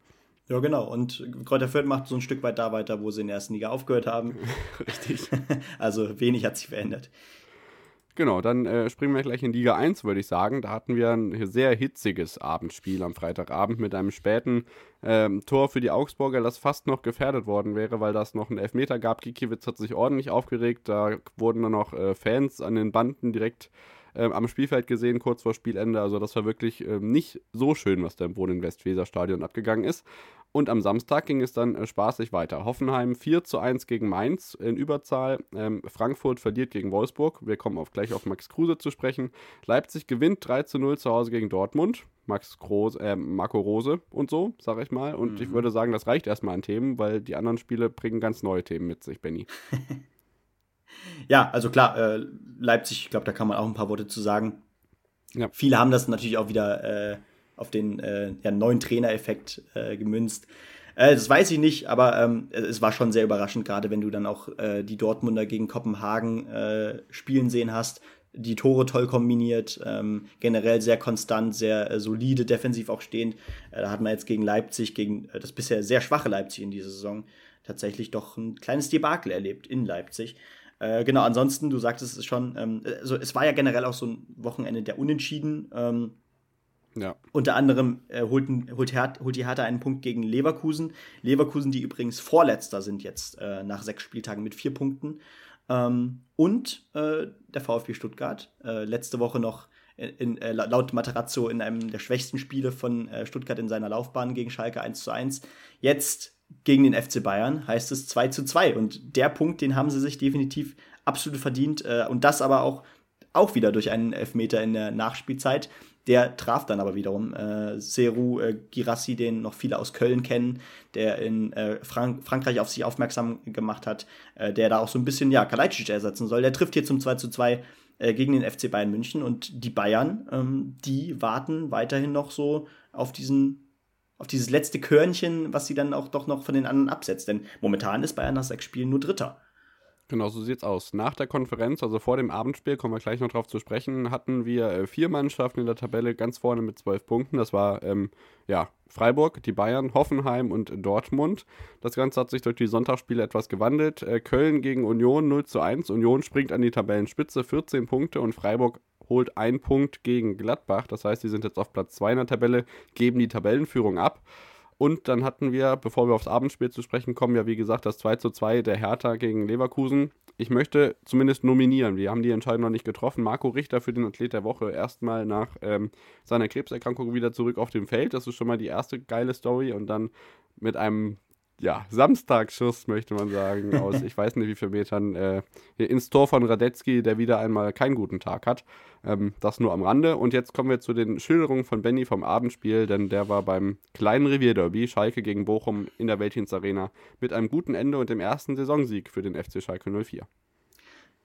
B: Ja, genau. Und Kräuter Fürth macht so ein Stück weit da weiter, wo sie in der ersten Liga aufgehört haben.
C: Richtig.
B: also wenig hat sich verändert.
C: Genau, dann äh, springen wir gleich in Liga 1, würde ich sagen. Da hatten wir ein sehr hitziges Abendspiel am Freitagabend mit einem späten ähm, Tor für die Augsburger, das fast noch gefährdet worden wäre, weil das noch einen Elfmeter gab. Kikiewicz hat sich ordentlich aufgeregt. Da wurden dann noch äh, Fans an den Banden direkt äh, am Spielfeld gesehen, kurz vor Spielende. Also das war wirklich äh, nicht so schön, was da im Wohnen-Westweser-Stadion abgegangen ist. Und am Samstag ging es dann äh, spaßig weiter. Hoffenheim 4 zu 1 gegen Mainz in Überzahl. Ähm, Frankfurt verliert gegen Wolfsburg. Wir kommen auf, gleich auf Max Kruse zu sprechen. Leipzig gewinnt 3 zu 0 zu Hause gegen Dortmund. Max Kruse, äh, Marco Rose und so, sag ich mal. Und mhm. ich würde sagen, das reicht erstmal an Themen, weil die anderen Spiele bringen ganz neue Themen mit sich, Benny.
B: ja, also klar, äh, Leipzig, ich glaube, da kann man auch ein paar Worte zu sagen. Ja. Viele haben das natürlich auch wieder äh, auf den äh, ja, neuen Trainereffekt äh, gemünzt. Äh, das weiß ich nicht, aber ähm, es war schon sehr überraschend, gerade wenn du dann auch äh, die Dortmunder gegen Kopenhagen äh, spielen sehen hast. Die Tore toll kombiniert, ähm, generell sehr konstant, sehr solide, defensiv auch stehend. da hat man jetzt gegen Leipzig, gegen das bisher sehr schwache Leipzig in dieser Saison, tatsächlich doch ein kleines Debakel erlebt in Leipzig. Äh, genau, ansonsten, du sagtest es schon, ähm, also es war ja generell auch so ein Wochenende der Unentschieden. Ähm, ja. Unter anderem äh, holt, holt, Her holt die Hertha einen Punkt gegen Leverkusen. Leverkusen, die übrigens Vorletzter sind jetzt äh, nach sechs Spieltagen mit vier Punkten. Ähm, und äh, der VfB Stuttgart, äh, letzte Woche noch in, äh, laut Materazzo in einem der schwächsten Spiele von Stuttgart in seiner Laufbahn gegen Schalke 1 zu 1. Jetzt gegen den FC Bayern heißt es 2 zu 2. Und der Punkt, den haben sie sich definitiv absolut verdient. und das aber auch, auch wieder durch einen Elfmeter in der Nachspielzeit. Der traf dann aber wiederum äh, Seru äh, Girassi, den noch viele aus Köln kennen, der in äh, Frank Frankreich auf sich aufmerksam gemacht hat, äh, der da auch so ein bisschen ja, Kalajdzic ersetzen soll. Der trifft hier zum 2 zu 2 äh, gegen den FC Bayern München und die Bayern, ähm, die warten weiterhin noch so auf diesen auf dieses letzte Körnchen, was sie dann auch doch noch von den anderen absetzt. Denn momentan ist Bayern nach sechs Spielen nur Dritter.
C: Genau, so sieht's aus. Nach der Konferenz, also vor dem Abendspiel, kommen wir gleich noch drauf zu sprechen, hatten wir äh, vier Mannschaften in der Tabelle ganz vorne mit zwölf Punkten. Das war ähm, ja Freiburg, die Bayern, Hoffenheim und Dortmund. Das Ganze hat sich durch die Sonntagsspiele etwas gewandelt. Äh, Köln gegen Union 0 zu 1. Union springt an die Tabellenspitze, 14 Punkte und Freiburg holt einen Punkt gegen Gladbach. Das heißt, die sind jetzt auf Platz 2 in der Tabelle, geben die Tabellenführung ab. Und dann hatten wir, bevor wir aufs Abendspiel zu sprechen kommen, ja wie gesagt das 2 zu 2 der Hertha gegen Leverkusen. Ich möchte zumindest nominieren. Wir haben die Entscheidung noch nicht getroffen. Marco Richter für den Athlet der Woche erstmal nach ähm, seiner Krebserkrankung wieder zurück auf dem Feld. Das ist schon mal die erste geile Story. Und dann mit einem ja, Samstagsschuss, möchte man sagen, aus ich weiß nicht wie viel Metern äh, ins Tor von Radetzky, der wieder einmal keinen guten Tag hat. Ähm, das nur am Rande. Und jetzt kommen wir zu den Schilderungen von Benny vom Abendspiel, denn der war beim kleinen Revierderby Schalke gegen Bochum in der Weltdienst Arena mit einem guten Ende und dem ersten Saisonsieg für den FC Schalke 04.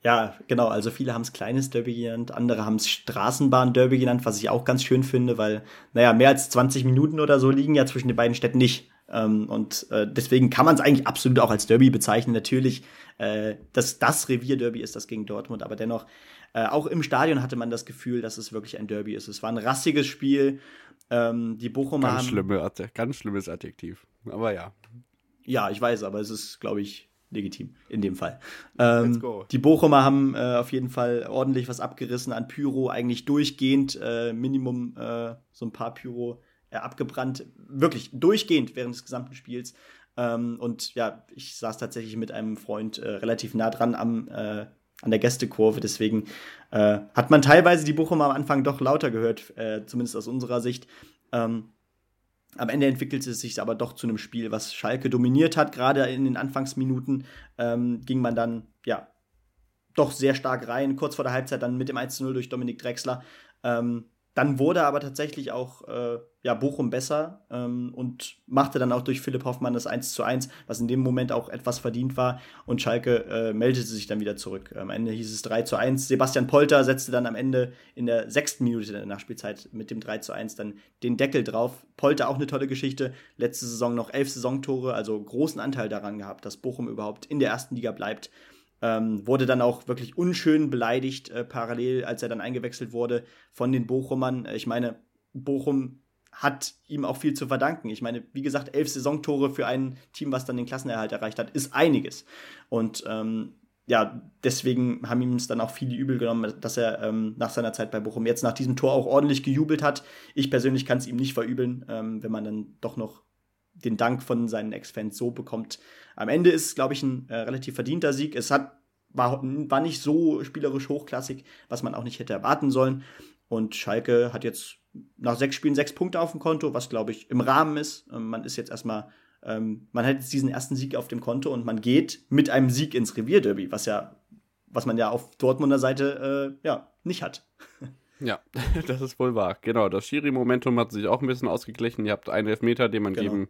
B: Ja, genau. Also viele haben es kleines Derby genannt, andere haben es Straßenbahn-Derby genannt, was ich auch ganz schön finde, weil, naja, mehr als 20 Minuten oder so liegen ja zwischen den beiden Städten nicht. Ähm, und äh, deswegen kann man es eigentlich absolut auch als Derby bezeichnen. Natürlich, äh, dass das Revier-Derby ist das gegen Dortmund, aber dennoch, äh, auch im Stadion hatte man das Gefühl, dass es wirklich ein Derby ist. Es war ein rassiges Spiel. Ähm, die Bochumer
C: ganz, schlimme, ganz schlimmes Adjektiv. Aber ja.
B: Ja, ich weiß, aber es ist, glaube ich, legitim in dem Fall. Ähm, die Bochumer haben äh, auf jeden Fall ordentlich was abgerissen an Pyro, eigentlich durchgehend, äh, Minimum äh, so ein paar Pyro abgebrannt, wirklich durchgehend während des gesamten Spiels. Ähm, und ja, ich saß tatsächlich mit einem Freund äh, relativ nah dran am, äh, an der Gästekurve, deswegen äh, hat man teilweise die Bochum am Anfang doch lauter gehört, äh, zumindest aus unserer Sicht. Ähm, am Ende entwickelte es sich aber doch zu einem Spiel, was Schalke dominiert hat. Gerade in den Anfangsminuten ähm, ging man dann, ja, doch sehr stark rein. Kurz vor der Halbzeit dann mit dem 1-0 durch Dominik Drexler. Ähm, dann wurde aber tatsächlich auch äh, ja, Bochum besser ähm, und machte dann auch durch Philipp Hoffmann das 1 zu 1, was in dem Moment auch etwas verdient war. Und Schalke äh, meldete sich dann wieder zurück. Am Ende hieß es 3 zu 1. Sebastian Polter setzte dann am Ende in der sechsten Minute der Nachspielzeit mit dem 3 zu 1 dann den Deckel drauf. Polter auch eine tolle Geschichte. Letzte Saison noch elf Saisontore, also großen Anteil daran gehabt, dass Bochum überhaupt in der ersten Liga bleibt. Ähm, wurde dann auch wirklich unschön beleidigt, äh, parallel, als er dann eingewechselt wurde von den Bochumern. Äh, ich meine, Bochum hat ihm auch viel zu verdanken. Ich meine, wie gesagt, elf Saisontore für ein Team, was dann den Klassenerhalt erreicht hat, ist einiges. Und ähm, ja, deswegen haben ihm es dann auch viele übel genommen, dass er ähm, nach seiner Zeit bei Bochum jetzt nach diesem Tor auch ordentlich gejubelt hat. Ich persönlich kann es ihm nicht verübeln, ähm, wenn man dann doch noch den Dank von seinen Ex-Fans so bekommt. Am Ende ist es, glaube ich, ein äh, relativ verdienter Sieg. Es hat, war, war nicht so spielerisch hochklassig, was man auch nicht hätte erwarten sollen. Und Schalke hat jetzt nach sechs Spielen sechs Punkte auf dem Konto, was, glaube ich, im Rahmen ist. Ähm, man ist jetzt erstmal, ähm, man hat jetzt diesen ersten Sieg auf dem Konto und man geht mit einem Sieg ins Revierderby, was ja, was man ja auf Dortmunder Seite äh, ja, nicht hat.
C: Ja, das ist wohl wahr. Genau, das Schiri-Momentum hat sich auch ein bisschen ausgeglichen. Ihr habt einen Elfmeter, den man genau. geben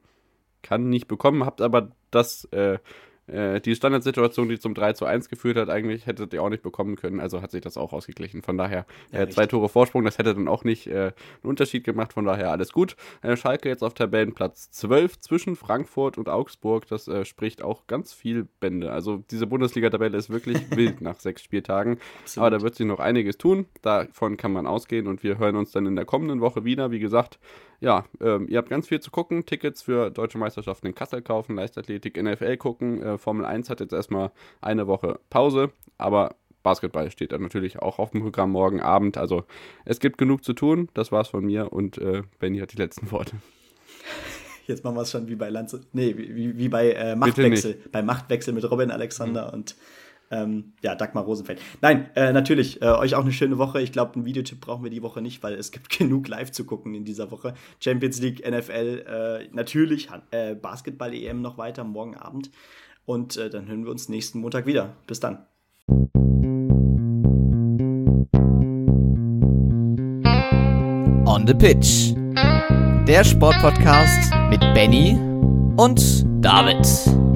C: kann, nicht bekommen, habt aber das äh, äh, die Standardsituation, die zum 3 zu 1 geführt hat, eigentlich hättet ihr auch nicht bekommen können. Also hat sich das auch ausgeglichen. Von daher ja, äh, zwei Tore Vorsprung, das hätte dann auch nicht äh, einen Unterschied gemacht. Von daher alles gut. Äh, Schalke jetzt auf Tabellenplatz 12 zwischen Frankfurt und Augsburg. Das spricht auch ganz viel Bände. Also diese Bundesliga-Tabelle ist wirklich wild nach sechs Spieltagen. Absolut. Aber da wird sich noch einiges tun. Davon kann man ausgehen. Und wir hören uns dann in der kommenden Woche wieder. Wie gesagt, ja, ähm, ihr habt ganz viel zu gucken. Tickets für deutsche Meisterschaften in Kassel kaufen, Leichtathletik, NFL gucken. Äh, Formel 1 hat jetzt erstmal eine Woche Pause, aber Basketball steht dann natürlich auch auf dem Programm morgen Abend. Also es gibt genug zu tun. Das war's von mir und äh, Benny hat die letzten Worte.
B: Jetzt machen wir es schon wie bei Lanze. Nee, wie, wie bei äh, Machtwechsel. Bei Machtwechsel mit Robin Alexander mhm. und ähm, ja, Dagmar Rosenfeld. Nein, äh, natürlich, äh, euch auch eine schöne Woche. Ich glaube, einen Videotipp brauchen wir die Woche nicht, weil es gibt genug live zu gucken in dieser Woche. Champions League, NFL, äh, natürlich äh, Basketball-EM noch weiter morgen Abend. Und äh, dann hören wir uns nächsten Montag wieder. Bis dann.
A: On the Pitch. Der Sportpodcast mit Benny und David.